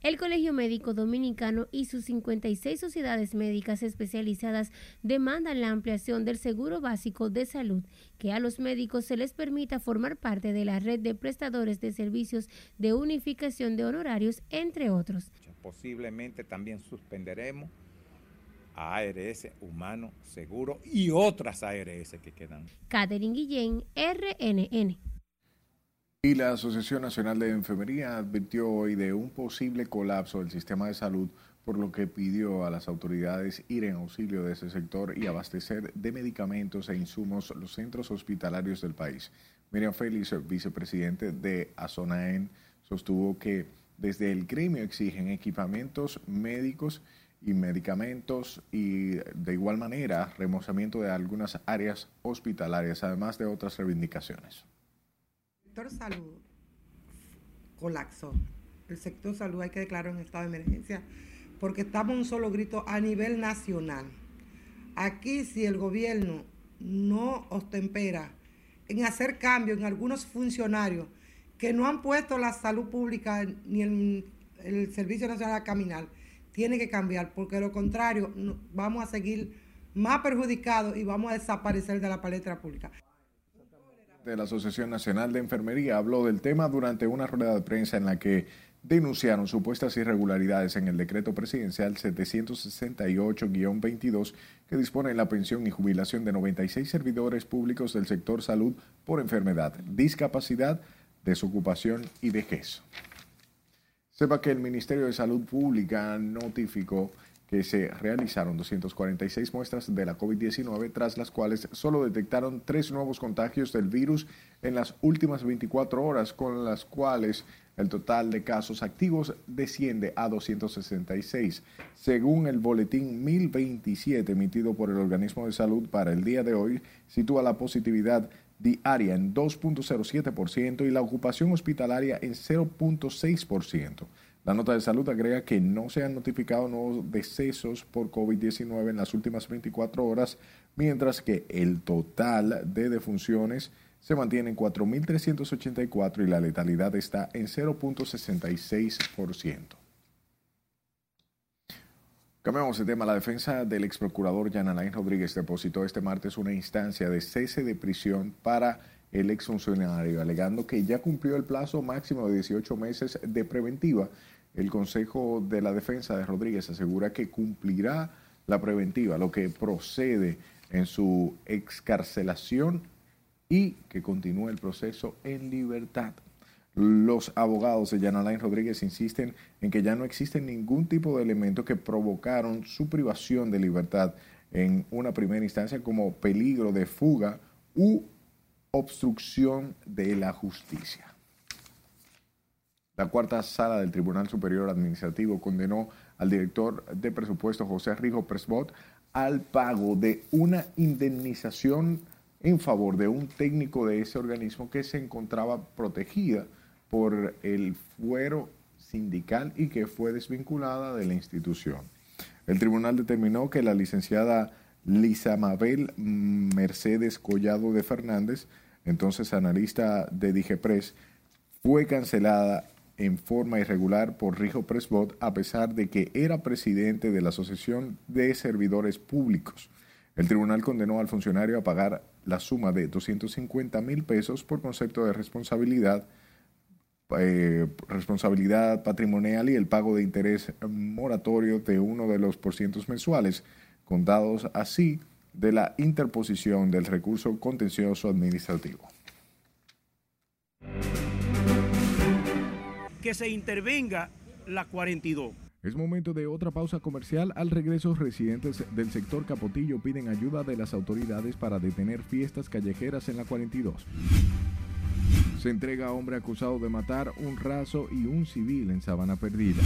El Colegio Médico Dominicano y sus 56 sociedades médicas especializadas demandan la ampliación del seguro básico de salud, que a los médicos se les permita formar parte de la red de prestadores de servicios de unificación de honorarios, entre otros. Posiblemente también suspenderemos a ARS Humano Seguro y otras ARS que quedan. Catherine Guillén, RNN. Y la Asociación Nacional de Enfermería advirtió hoy de un posible colapso del sistema de salud, por lo que pidió a las autoridades ir en auxilio de ese sector y abastecer de medicamentos e insumos los centros hospitalarios del país. Miriam Félix, vicepresidente de ASONAEN, sostuvo que desde el gremio exigen equipamientos médicos y medicamentos y de igual manera remozamiento de algunas áreas hospitalarias, además de otras reivindicaciones. El sector salud colapsó. El sector salud hay que declarar un estado de emergencia porque estamos un solo grito a nivel nacional. Aquí si el gobierno no ostempera en hacer cambios en algunos funcionarios que no han puesto la salud pública ni el, el Servicio Nacional a caminar, tiene que cambiar, porque de lo contrario vamos a seguir más perjudicados y vamos a desaparecer de la palestra pública. De la Asociación Nacional de Enfermería habló del tema durante una rueda de prensa en la que denunciaron supuestas irregularidades en el decreto presidencial 768-22 que dispone la pensión y jubilación de 96 servidores públicos del sector salud por enfermedad, discapacidad, desocupación y vejez. Sepa que el Ministerio de Salud Pública notificó que se realizaron 246 muestras de la COVID-19, tras las cuales solo detectaron tres nuevos contagios del virus en las últimas 24 horas, con las cuales el total de casos activos desciende a 266. Según el boletín 1027 emitido por el organismo de salud para el día de hoy, sitúa la positividad diaria en 2.07% y la ocupación hospitalaria en 0.6%. La nota de salud agrega que no se han notificado nuevos decesos por COVID-19 en las últimas 24 horas, mientras que el total de defunciones se mantiene en 4.384 y la letalidad está en 0.66%. Cambiamos de tema. La defensa del ex procurador Jan Alain Rodríguez depositó este martes una instancia de cese de prisión para el exfuncionario, alegando que ya cumplió el plazo máximo de 18 meses de preventiva. El Consejo de la Defensa de Rodríguez asegura que cumplirá la preventiva, lo que procede en su excarcelación y que continúe el proceso en libertad. Los abogados de Jan Rodríguez insisten en que ya no existe ningún tipo de elemento que provocaron su privación de libertad en una primera instancia como peligro de fuga u obstrucción de la justicia. La cuarta sala del Tribunal Superior Administrativo condenó al director de presupuesto José Rijo Presbot al pago de una indemnización en favor de un técnico de ese organismo que se encontraba protegida por el fuero sindical y que fue desvinculada de la institución. El tribunal determinó que la licenciada Lisa Mabel Mercedes Collado de Fernández, entonces analista de DigePres, fue cancelada en forma irregular por Rijo Presbot a pesar de que era presidente de la Asociación de Servidores Públicos. El tribunal condenó al funcionario a pagar la suma de 250 mil pesos por concepto de responsabilidad eh, responsabilidad patrimonial y el pago de interés moratorio de uno de los porcientos mensuales, contados así de la interposición del recurso contencioso administrativo. Que se intervenga la 42. Es momento de otra pausa comercial. Al regreso, residentes del sector Capotillo piden ayuda de las autoridades para detener fiestas callejeras en la 42. Se entrega a hombre acusado de matar un raso y un civil en Sabana Perdida.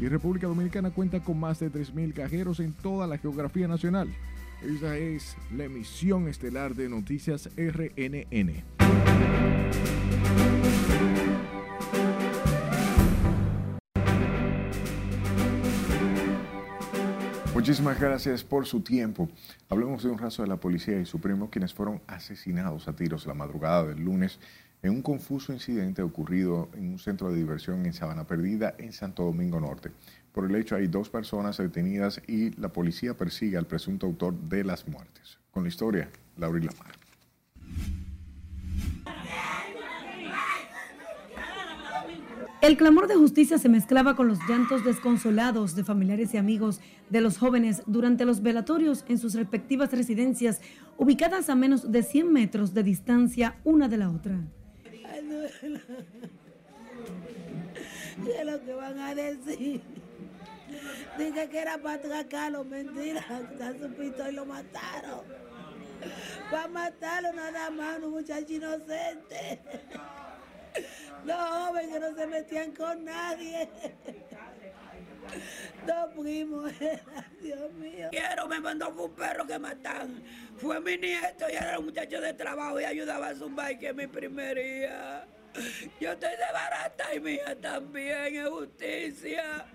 Y República Dominicana cuenta con más de 3.000 cajeros en toda la geografía nacional. Esa es la emisión estelar de Noticias RNN. Muchísimas gracias por su tiempo. Hablemos de un raso de la policía y su primo, quienes fueron asesinados a tiros la madrugada del lunes en un confuso incidente ocurrido en un centro de diversión en Sabana Perdida, en Santo Domingo Norte. Por el hecho hay dos personas detenidas y la policía persigue al presunto autor de las muertes. Con la historia, Laura Lamar. El clamor de justicia se mezclaba con los llantos desconsolados de familiares y amigos de los jóvenes durante los velatorios en sus respectivas residencias, ubicadas a menos de 100 metros de distancia una de la otra. ¿Qué es lo que van a decir? Dije que era patracalo, mentira, está su pistola y lo mataron. Va a matarlo nada más, un muchacho inocente. Dos jóvenes que no se metían con nadie. Dos primos, Dios mío. Quiero, me mandó un perro que matan. Fue mi nieto y era un muchacho de trabajo y ayudaba a su que mi primería. Yo estoy de barata y mía también es justicia.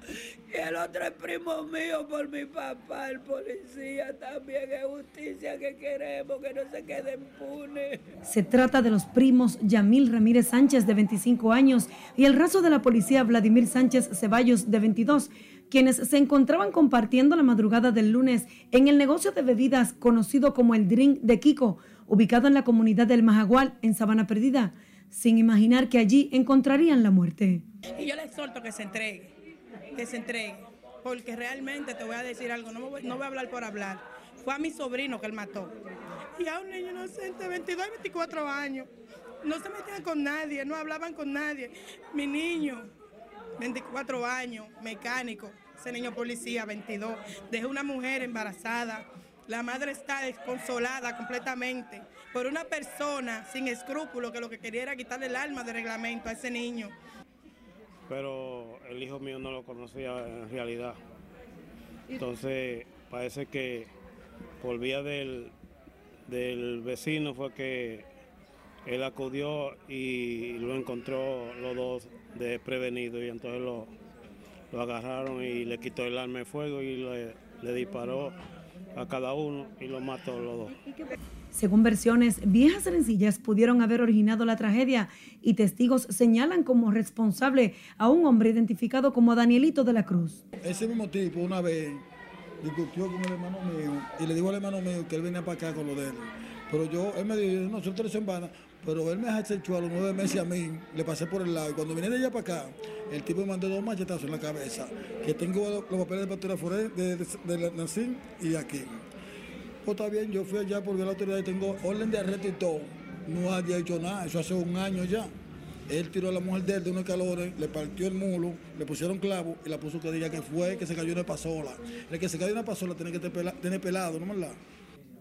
Y el otro es primo mío por mi papá, el policía también es justicia que queremos que no se quede impune. Se trata de los primos Yamil Ramírez Sánchez de 25 años y el raso de la policía Vladimir Sánchez Ceballos de 22 quienes se encontraban compartiendo la madrugada del lunes en el negocio de bebidas conocido como el Drink de Kiko, ubicado en la comunidad del Majagual, en Sabana Perdida sin imaginar que allí encontrarían la muerte. Y yo le exhorto que se entregue, que se entregue, porque realmente te voy a decir algo, no voy, voy a hablar por hablar. Fue a mi sobrino que él mató. Y a un niño inocente, 22 y 24 años. No se metían con nadie, no hablaban con nadie. Mi niño, 24 años, mecánico, ese niño policía, 22, dejó una mujer embarazada. La madre está desconsolada completamente por una persona sin escrúpulos que lo que quería era quitarle el alma de reglamento a ese niño. Pero el hijo mío no lo conocía en realidad. Entonces parece que por vía del, del vecino fue que él acudió y lo encontró los dos desprevenidos y entonces lo, lo agarraron y le quitó el arma de fuego y le, le disparó a cada uno y lo mató los dos. Según versiones, viejas rencillas pudieron haber originado la tragedia y testigos señalan como responsable a un hombre identificado como Danielito de la Cruz. Ese mismo tipo una vez discutió con el hermano mío y le dijo al hermano mío que él venía para acá con lo de él. Pero yo, él me dijo, no, son tres semanas, pero él me echó a los nueve meses a mí, le pasé por el lado y cuando vine de allá para acá, el tipo me mandó dos machetazos en la cabeza, que tengo los papeles de forense de, de, de, de Nacín y aquí. Pues está bien, yo fui allá porque la autoridad tengo orden de arresto y todo. No había hecho nada, eso hace un año ya. Él tiró a la mujer de él de unos calores, le partió el mulo, le pusieron clavo y la puso que diga que fue, que se cayó una pasola. El que se cayó una pasola tiene que tener pelado, ¿no verdad?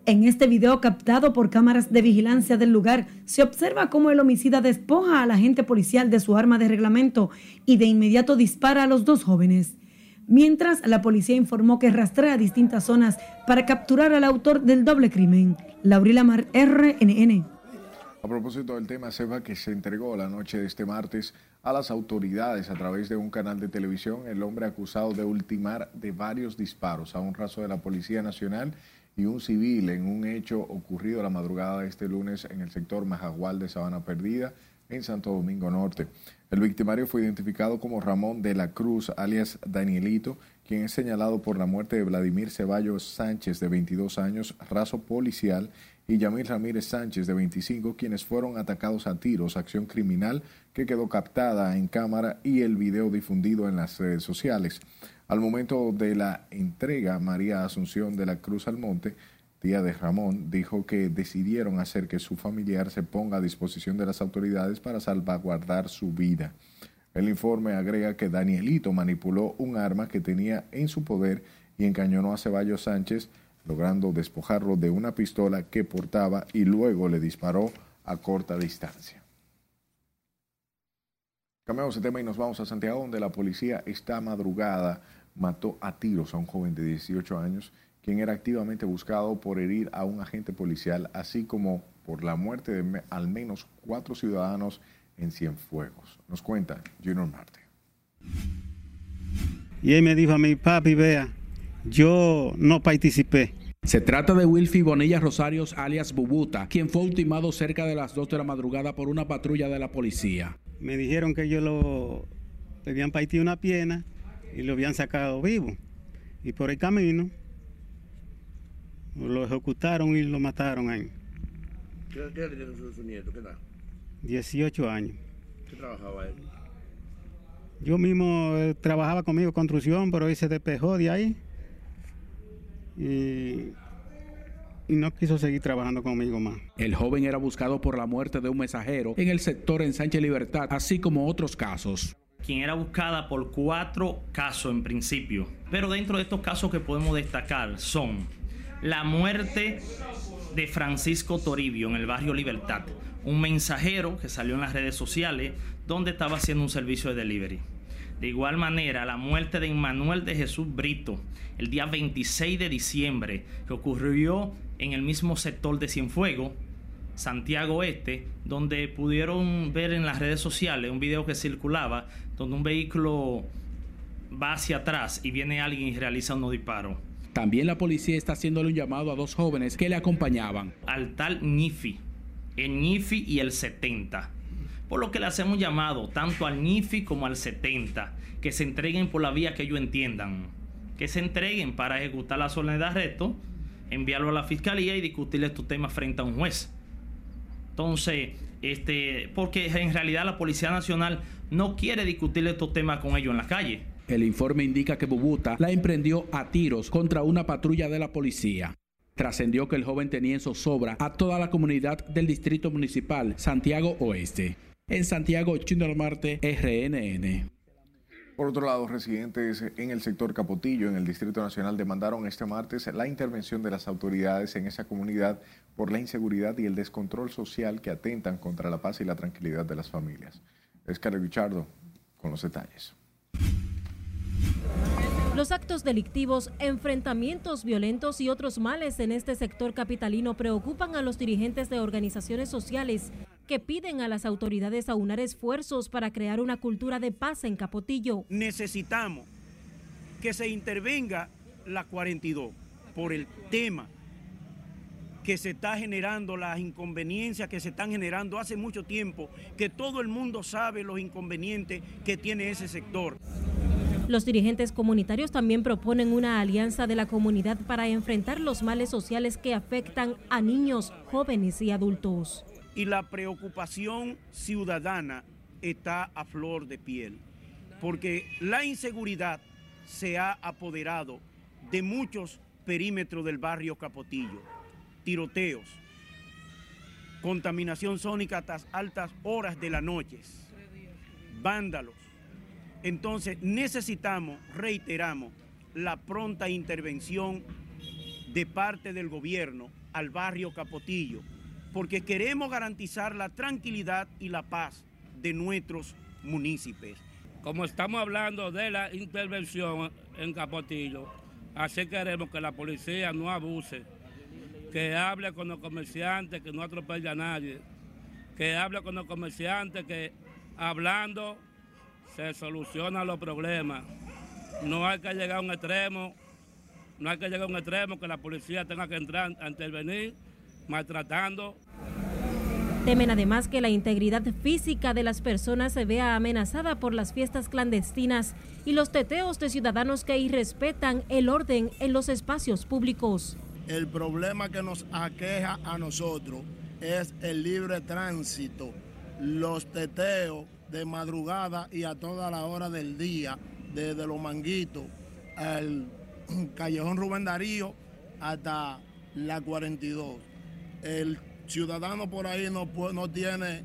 En este video captado por cámaras de vigilancia del lugar, se observa cómo el homicida despoja al agente policial de su arma de reglamento y de inmediato dispara a los dos jóvenes mientras la policía informó que rastrea distintas zonas para capturar al autor del doble crimen. Laurila Mar, RNN. A propósito del tema, sepa que se entregó la noche de este martes a las autoridades a través de un canal de televisión el hombre acusado de ultimar de varios disparos a un raso de la Policía Nacional y un civil en un hecho ocurrido la madrugada de este lunes en el sector Majagual de Sabana Perdida, en Santo Domingo Norte. El victimario fue identificado como Ramón de la Cruz, alias Danielito, quien es señalado por la muerte de Vladimir Ceballos Sánchez, de 22 años, raso policial, y Yamil Ramírez Sánchez, de 25, quienes fueron atacados a tiros, acción criminal que quedó captada en cámara y el video difundido en las redes sociales. Al momento de la entrega, María Asunción de la Cruz Almonte tía de Ramón, dijo que decidieron hacer que su familiar se ponga a disposición de las autoridades para salvaguardar su vida. El informe agrega que Danielito manipuló un arma que tenía en su poder y encañonó a Ceballos Sánchez, logrando despojarlo de una pistola que portaba y luego le disparó a corta distancia. Cambiamos de tema y nos vamos a Santiago, donde la policía esta madrugada mató a tiros a un joven de 18 años, quien era activamente buscado por herir a un agente policial, así como por la muerte de al menos cuatro ciudadanos en Cienfuegos. Nos cuenta Junior Marte. Y él me dijo a mi papi, vea, yo no participé. Se trata de Wilfy Bonilla Rosarios, alias Bubuta, quien fue ultimado cerca de las 2 de la madrugada por una patrulla de la policía. Me dijeron que yo lo le habían partido una pierna y lo habían sacado vivo. Y por el camino lo ejecutaron y lo mataron ahí. ¿Qué edad tiene su, nieto? ¿Qué edad? 18 años. ¿Qué trabajaba él? Yo mismo eh, trabajaba conmigo construcción, pero él se despejó de ahí. Y, y no quiso seguir trabajando conmigo más. El joven era buscado por la muerte de un mensajero en el sector en Sánchez Libertad, así como otros casos quien era buscada por cuatro casos en principio. Pero dentro de estos casos que podemos destacar son la muerte de Francisco Toribio en el barrio Libertad, un mensajero que salió en las redes sociales donde estaba haciendo un servicio de delivery. De igual manera, la muerte de Emmanuel de Jesús Brito el día 26 de diciembre, que ocurrió en el mismo sector de Cienfuegos, Santiago Este, donde pudieron ver en las redes sociales un video que circulaba donde un vehículo va hacia atrás y viene alguien y realiza unos disparos. También la policía está haciéndole un llamado a dos jóvenes que le acompañaban. Al tal Nifi, el Nifi y el 70. Por lo que le hacemos llamado tanto al Nifi como al 70, que se entreguen por la vía que ellos entiendan. Que se entreguen para ejecutar la soledad de arresto, enviarlo a la fiscalía y discutir estos temas frente a un juez. Entonces, este, porque en realidad la Policía Nacional no quiere discutir estos temas con ellos en la calle. El informe indica que Bubuta la emprendió a tiros contra una patrulla de la policía. Trascendió que el joven tenía en zozobra a toda la comunidad del Distrito Municipal Santiago Oeste. En Santiago, Chino Marte, RNN. Por otro lado, residentes en el sector Capotillo, en el Distrito Nacional, demandaron este martes la intervención de las autoridades en esa comunidad por la inseguridad y el descontrol social que atentan contra la paz y la tranquilidad de las familias. Es Carlos Richardo con los detalles. Los actos delictivos, enfrentamientos violentos y otros males en este sector capitalino preocupan a los dirigentes de organizaciones sociales que piden a las autoridades aunar esfuerzos para crear una cultura de paz en Capotillo. Necesitamos que se intervenga la 42 por el tema que se está generando, las inconveniencias que se están generando hace mucho tiempo, que todo el mundo sabe los inconvenientes que tiene ese sector. Los dirigentes comunitarios también proponen una alianza de la comunidad para enfrentar los males sociales que afectan a niños, jóvenes y adultos. Y la preocupación ciudadana está a flor de piel, porque la inseguridad se ha apoderado de muchos perímetros del barrio Capotillo. Tiroteos, contaminación sónica hasta altas horas de la noche, vándalos, entonces necesitamos, reiteramos, la pronta intervención de parte del gobierno al barrio Capotillo, porque queremos garantizar la tranquilidad y la paz de nuestros municipios. Como estamos hablando de la intervención en Capotillo, así queremos que la policía no abuse, que hable con los comerciantes, que no atropelle a nadie, que hable con los comerciantes, que hablando se solucionan los problemas. No hay que llegar a un extremo, no hay que llegar a un extremo que la policía tenga que entrar a intervenir maltratando. Temen además que la integridad física de las personas se vea amenazada por las fiestas clandestinas y los teteos de ciudadanos que irrespetan el orden en los espacios públicos. El problema que nos aqueja a nosotros es el libre tránsito, los teteos de madrugada y a toda la hora del día, desde los manguitos al callejón Rubén Darío hasta la 42. El ciudadano por ahí no, no tiene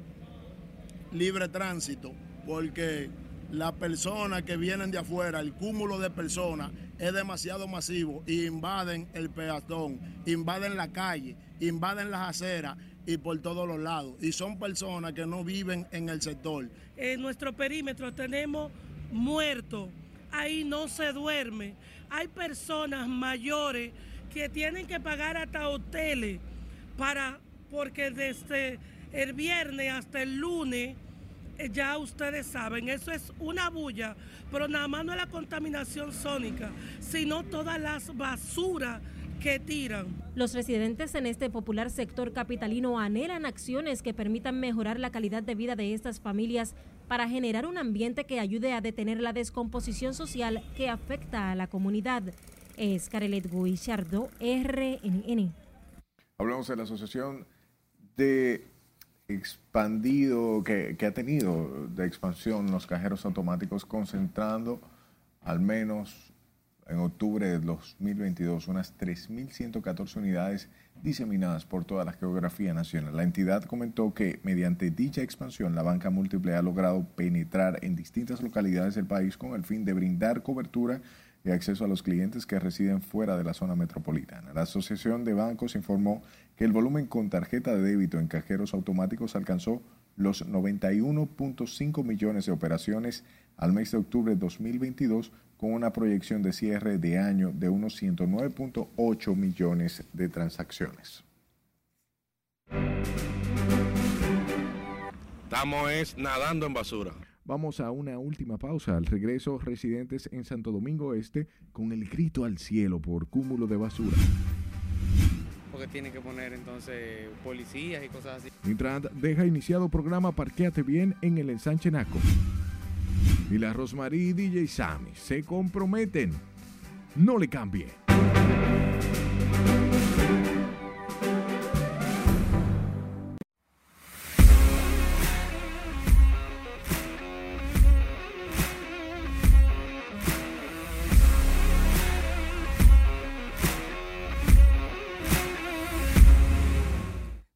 libre tránsito porque las personas que vienen de afuera, el cúmulo de personas es demasiado masivo y invaden el peatón, invaden la calle, invaden las aceras y por todos los lados. Y son personas que no viven en el sector. En nuestro perímetro tenemos muertos, ahí no se duerme. Hay personas mayores que tienen que pagar hasta hoteles para, porque desde el viernes hasta el lunes eh, ya ustedes saben, eso es una bulla, pero nada más no es la contaminación sónica, sino todas las basuras que tiran. Los residentes en este popular sector capitalino anhelan acciones que permitan mejorar la calidad de vida de estas familias para generar un ambiente que ayude a detener la descomposición social que afecta a la comunidad. Es Carelet Guillardo, RNN. Hablamos de la Asociación de expandido, que, que, ha tenido de expansión los cajeros automáticos, concentrando al menos en octubre de 2022 unas 3.114 unidades diseminadas por toda la geografía nacional. La entidad comentó que mediante dicha expansión la banca múltiple ha logrado penetrar en distintas localidades del país con el fin de brindar cobertura y acceso a los clientes que residen fuera de la zona metropolitana. La Asociación de Bancos informó que el volumen con tarjeta de débito en cajeros automáticos alcanzó los 91.5 millones de operaciones al mes de octubre de 2022 con una proyección de cierre de año de unos 109.8 millones de transacciones. Estamos es nadando en basura. Vamos a una última pausa. Al regreso, residentes en Santo Domingo Este con el grito al cielo por cúmulo de basura. Porque tienen que poner entonces policías y cosas así. Mientras deja iniciado programa Parquéate Bien en el ensanche Naco. Y la Rosmarie y DJ Sammy se comprometen. No le cambie.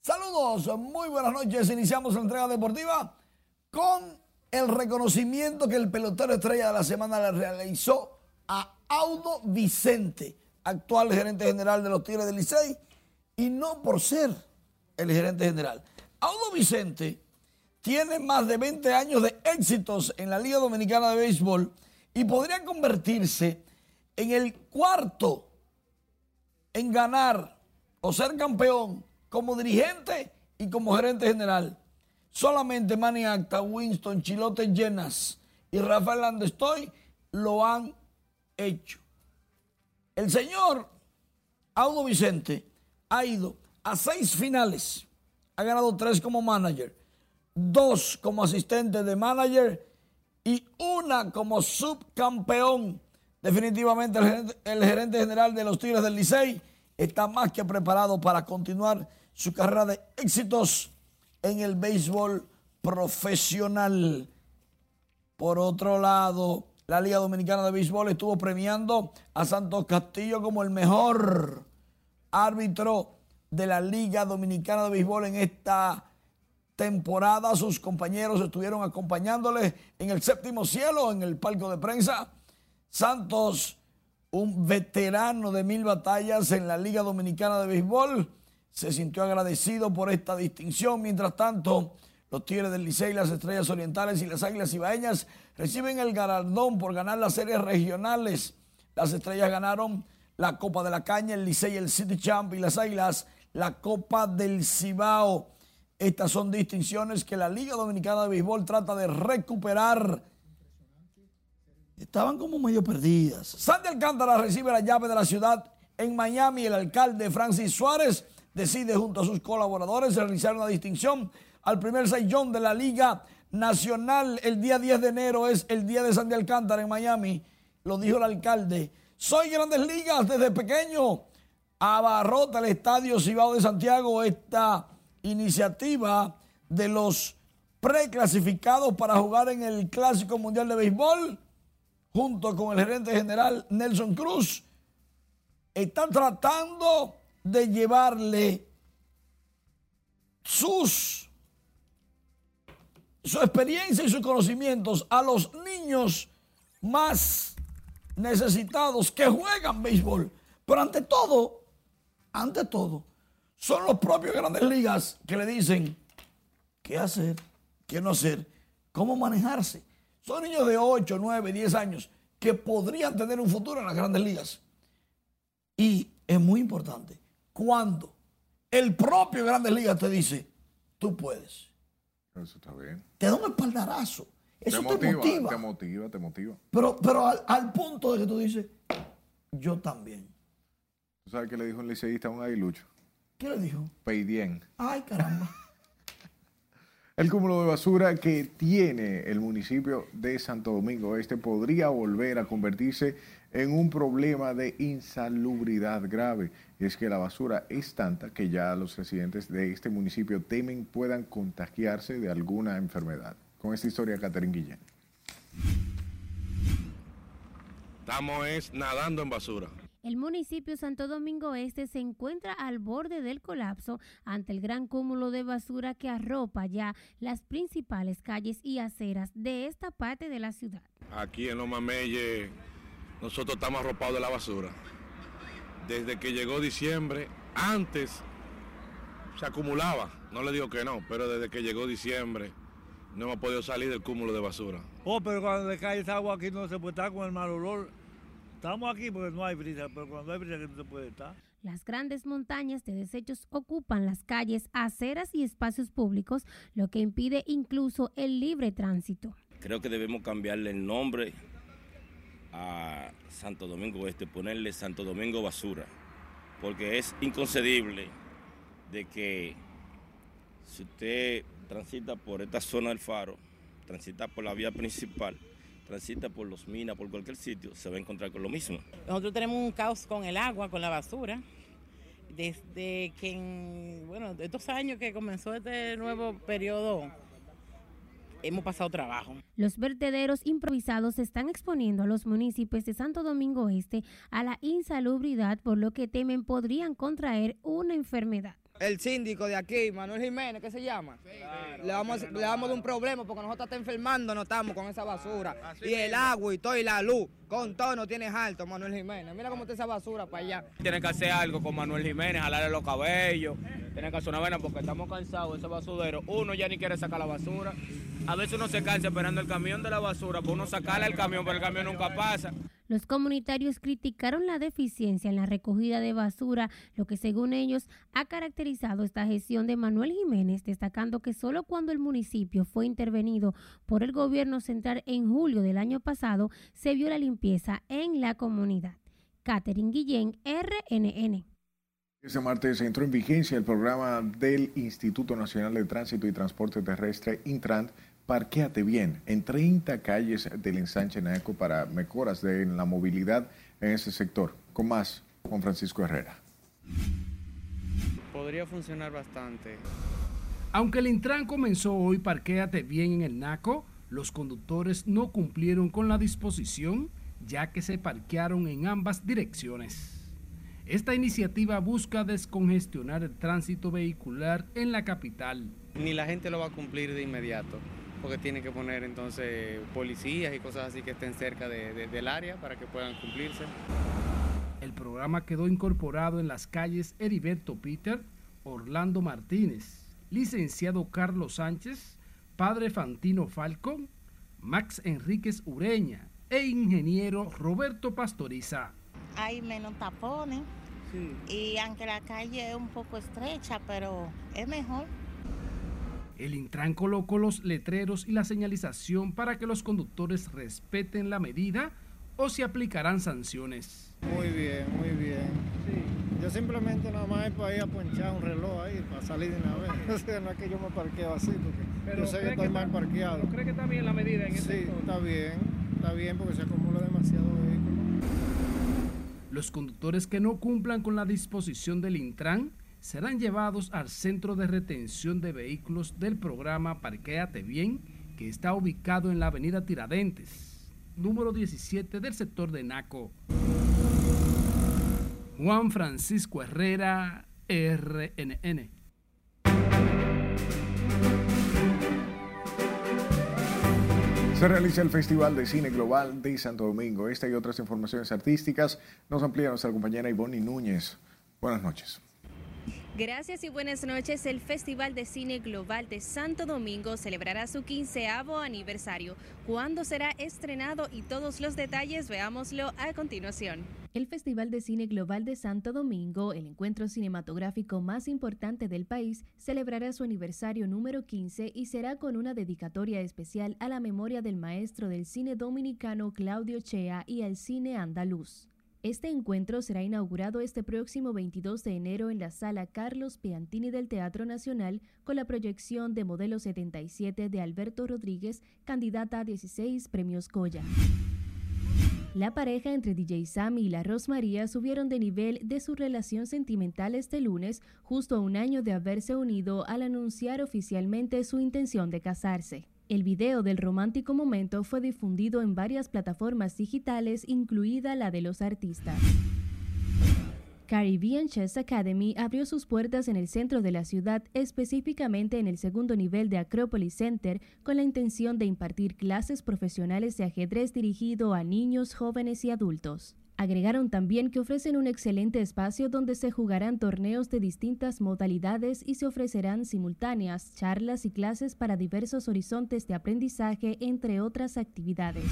Saludos, muy buenas noches. Iniciamos la entrega deportiva con el reconocimiento que el pelotero estrella de la semana le realizó a Audo Vicente, actual gerente general de los Tigres del Licey, y no por ser el gerente general. Audo Vicente tiene más de 20 años de éxitos en la Liga Dominicana de Béisbol y podría convertirse en el cuarto en ganar o ser campeón como dirigente y como gerente general. Solamente Manny Acta, Winston, Chilote Llenas y Rafael Landestoy lo han hecho. El señor Audo Vicente ha ido a seis finales. Ha ganado tres como manager, dos como asistente de manager y una como subcampeón. Definitivamente el el gerente general de los Tigres del Licey está más que preparado para continuar su carrera de éxitos en el béisbol profesional. Por otro lado, la Liga Dominicana de Béisbol estuvo premiando a Santos Castillo como el mejor árbitro de la Liga Dominicana de Béisbol en esta temporada. Sus compañeros estuvieron acompañándole en el séptimo cielo, en el palco de prensa. Santos, un veterano de mil batallas en la Liga Dominicana de Béisbol, se sintió agradecido por esta distinción. Mientras tanto, los Tigres del Licey, las Estrellas Orientales y las Águilas Ibaeñas reciben el galardón por ganar las series regionales. Las Estrellas ganaron la Copa de la Caña, el Licey, el City Champ y las Águilas la Copa del Cibao. Estas son distinciones que la Liga Dominicana de Béisbol trata de recuperar. Estaban como medio perdidas. Sandy Alcántara recibe la llave de la ciudad en Miami. El alcalde Francis Suárez decide junto a sus colaboradores realizar una distinción al primer sayón de la Liga Nacional. El día 10 de enero es el día de Sandy Alcántara en Miami. Lo dijo el alcalde. Soy Grandes Ligas desde pequeño. Abarrota el Estadio Cibao de Santiago esta iniciativa de los preclasificados para jugar en el Clásico Mundial de Béisbol, junto con el gerente general Nelson Cruz, están tratando de llevarle sus su experiencia y sus conocimientos a los niños más necesitados que juegan béisbol. Pero ante todo, ante todo, son los propios grandes ligas que le dicen qué hacer, qué no hacer, cómo manejarse. Son niños de 8, 9, 10 años que podrían tener un futuro en las grandes ligas. Y es muy importante cuando el propio Grandes Ligas te dice, tú puedes. Eso está bien. Te da un espaldarazo. Eso te motiva, motiva. Te motiva, te motiva. Pero, pero al, al punto de que tú dices, yo también. ¿Tú sabes qué le dijo un liceísta a un aguilucho? ¿Qué le dijo? Peidien. Ay, caramba. El cúmulo de basura que tiene el municipio de Santo Domingo Este podría volver a convertirse en un problema de insalubridad grave. Y es que la basura es tanta que ya los residentes de este municipio temen puedan contagiarse de alguna enfermedad. Con esta historia, Catherine Guillén. Estamos es nadando en basura. El municipio Santo Domingo Este se encuentra al borde del colapso ante el gran cúmulo de basura que arropa ya las principales calles y aceras de esta parte de la ciudad. Aquí en Los Mameyes nosotros estamos arropados de la basura. Desde que llegó diciembre, antes se acumulaba, no le digo que no, pero desde que llegó diciembre no hemos podido salir del cúmulo de basura. Oh, pero cuando le cae esa agua aquí no se puede estar con el mal olor. Estamos aquí porque no hay brisa, pero cuando hay brisa aquí no se puede estar. Las grandes montañas de desechos ocupan las calles, aceras y espacios públicos, lo que impide incluso el libre tránsito. Creo que debemos cambiarle el nombre a Santo Domingo Este, ponerle Santo Domingo Basura, porque es inconcebible de que si usted transita por esta zona del faro, transita por la vía principal, transita por los minas, por cualquier sitio, se va a encontrar con lo mismo. Nosotros tenemos un caos con el agua, con la basura. Desde que, en, bueno, estos años que comenzó este nuevo periodo, hemos pasado trabajo. Los vertederos improvisados están exponiendo a los municipios de Santo Domingo Este a la insalubridad, por lo que temen podrían contraer una enfermedad. El síndico de aquí, Manuel Jiménez, ¿qué se llama? le, vamos, le vamos de un problema porque nosotros estamos enfermando, no estamos con esa basura. y el agua y todo, y la luz, con todo no tienes alto, Manuel Jiménez. Mira cómo está esa basura para allá. Tienen que hacer algo con Manuel Jiménez, jalarle los cabellos, tienen que hacer una vena porque estamos cansados de ese basurero. Uno ya ni quiere sacar la basura. A veces uno se cansa esperando el camión de la basura, pues uno sacarle el camión, pero el camión nunca pasa. Los comunitarios criticaron la deficiencia en la recogida de basura, lo que según ellos ha caracterizado esta gestión de Manuel Jiménez, destacando que solo cuando el municipio fue intervenido por el gobierno central en julio del año pasado se vio la limpieza en la comunidad. Catherine Guillén, RNN. Este martes entró en vigencia el programa del Instituto Nacional de Tránsito y Transporte Terrestre, Intrant, Parquéate Bien, en 30 calles del ensanche Naco para mejoras de la movilidad en ese sector. Con más, Juan Francisco Herrera. Podría funcionar bastante. Aunque el Intran comenzó hoy Parquéate Bien en el Naco, los conductores no cumplieron con la disposición ya que se parquearon en ambas direcciones. Esta iniciativa busca descongestionar el tránsito vehicular en la capital. Ni la gente lo va a cumplir de inmediato, porque tiene que poner entonces policías y cosas así que estén cerca de- de- del área para que puedan cumplirse. El programa quedó incorporado en las calles Heriberto Peter, Orlando Martínez, licenciado Carlos Sánchez, padre Fantino Falcón, Max Enríquez Ureña e ingeniero Roberto Pastoriza. hay menos tapones y aunque la calle es un poco estrecha, pero es mejor. El Intran colocó los letreros y la señalización para que los conductores respeten la medida o se aplicarán sanciones. Muy bien, muy bien. Yo simplemente nada más es para ir a ponchar un reloj ahí, para salir de una vez. O sea, no es que yo me parqueo así, porque yo sé que estoy mal parqueado. ¿Cree que está bien la medida en Sí, está bien, está bien porque se acumula demasiado vehículo. Los conductores que no cumplan con la disposición del Intran serán llevados al centro de retención de vehículos del programa Parquéate Bien, que está ubicado en la avenida Tiradentes, número 17 del sector de Naco. Juan Francisco Herrera, RNN. Se realiza el Festival de Cine Global de Santo Domingo. Esta y otras informaciones artísticas nos amplía nuestra compañera Ivonne Núñez. Buenas noches. Gracias y buenas noches. El Festival de Cine Global de Santo Domingo celebrará su quinceavo aniversario. ¿Cuándo será estrenado? Y todos los detalles veámoslo a continuación. El Festival de Cine Global de Santo Domingo, el encuentro cinematográfico más importante del país, celebrará su aniversario número 15 y será con una dedicatoria especial a la memoria del maestro del cine dominicano Claudio Chea y al cine andaluz. Este encuentro será inaugurado este próximo 22 de enero en la sala Carlos Piantini del Teatro Nacional con la proyección de Modelo 77 de Alberto Rodríguez, candidata a 16 premios Goya. La pareja entre DJ Sammy y la Rosmaría subieron de nivel de su relación sentimental este lunes, justo a un año de haberse unido al anunciar oficialmente su intención de casarse. El video del romántico momento fue difundido en varias plataformas digitales, incluida la de los artistas. Caribbean Chess Academy abrió sus puertas en el centro de la ciudad, específicamente en el segundo nivel de Acropolis Center, con la intención de impartir clases profesionales de ajedrez dirigido a niños, jóvenes y adultos. Agregaron también que ofrecen un excelente espacio donde se jugarán torneos de distintas modalidades y se ofrecerán simultáneas, charlas y clases para diversos horizontes de aprendizaje, entre otras actividades.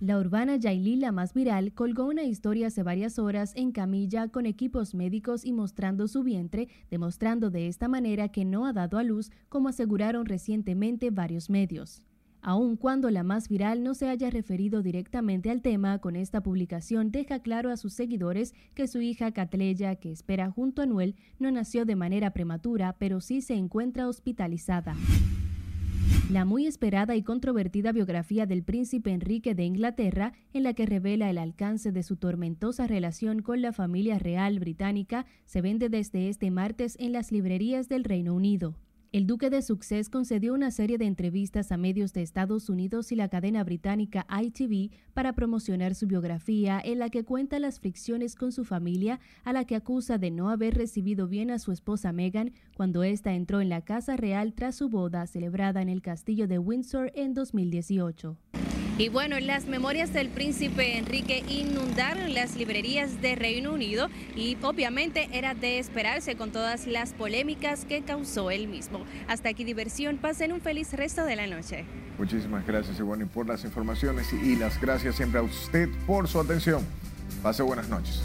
La urbana Yailí, la más viral, colgó una historia hace varias horas en camilla con equipos médicos y mostrando su vientre, demostrando de esta manera que no ha dado a luz, como aseguraron recientemente varios medios. Aun cuando la más viral no se haya referido directamente al tema, con esta publicación deja claro a sus seguidores que su hija Catleya, que espera junto a Noel, no nació de manera prematura, pero sí se encuentra hospitalizada. La muy esperada y controvertida biografía del príncipe Enrique de Inglaterra, en la que revela el alcance de su tormentosa relación con la familia real británica, se vende desde este martes en las librerías del Reino Unido. El duque de Sussex concedió una serie de entrevistas a medios de Estados Unidos y la cadena británica ITV para promocionar su biografía en la que cuenta las fricciones con su familia, a la que acusa de no haber recibido bien a su esposa Meghan cuando ésta entró en la Casa Real tras su boda celebrada en el castillo de Windsor en 2018. Y bueno, las memorias del príncipe Enrique inundaron las librerías de Reino Unido y obviamente era de esperarse con todas las polémicas que causó él mismo. Hasta aquí diversión, pasen un feliz resto de la noche. Muchísimas gracias, Ivonne, por las informaciones y las gracias siempre a usted por su atención. Pase buenas noches.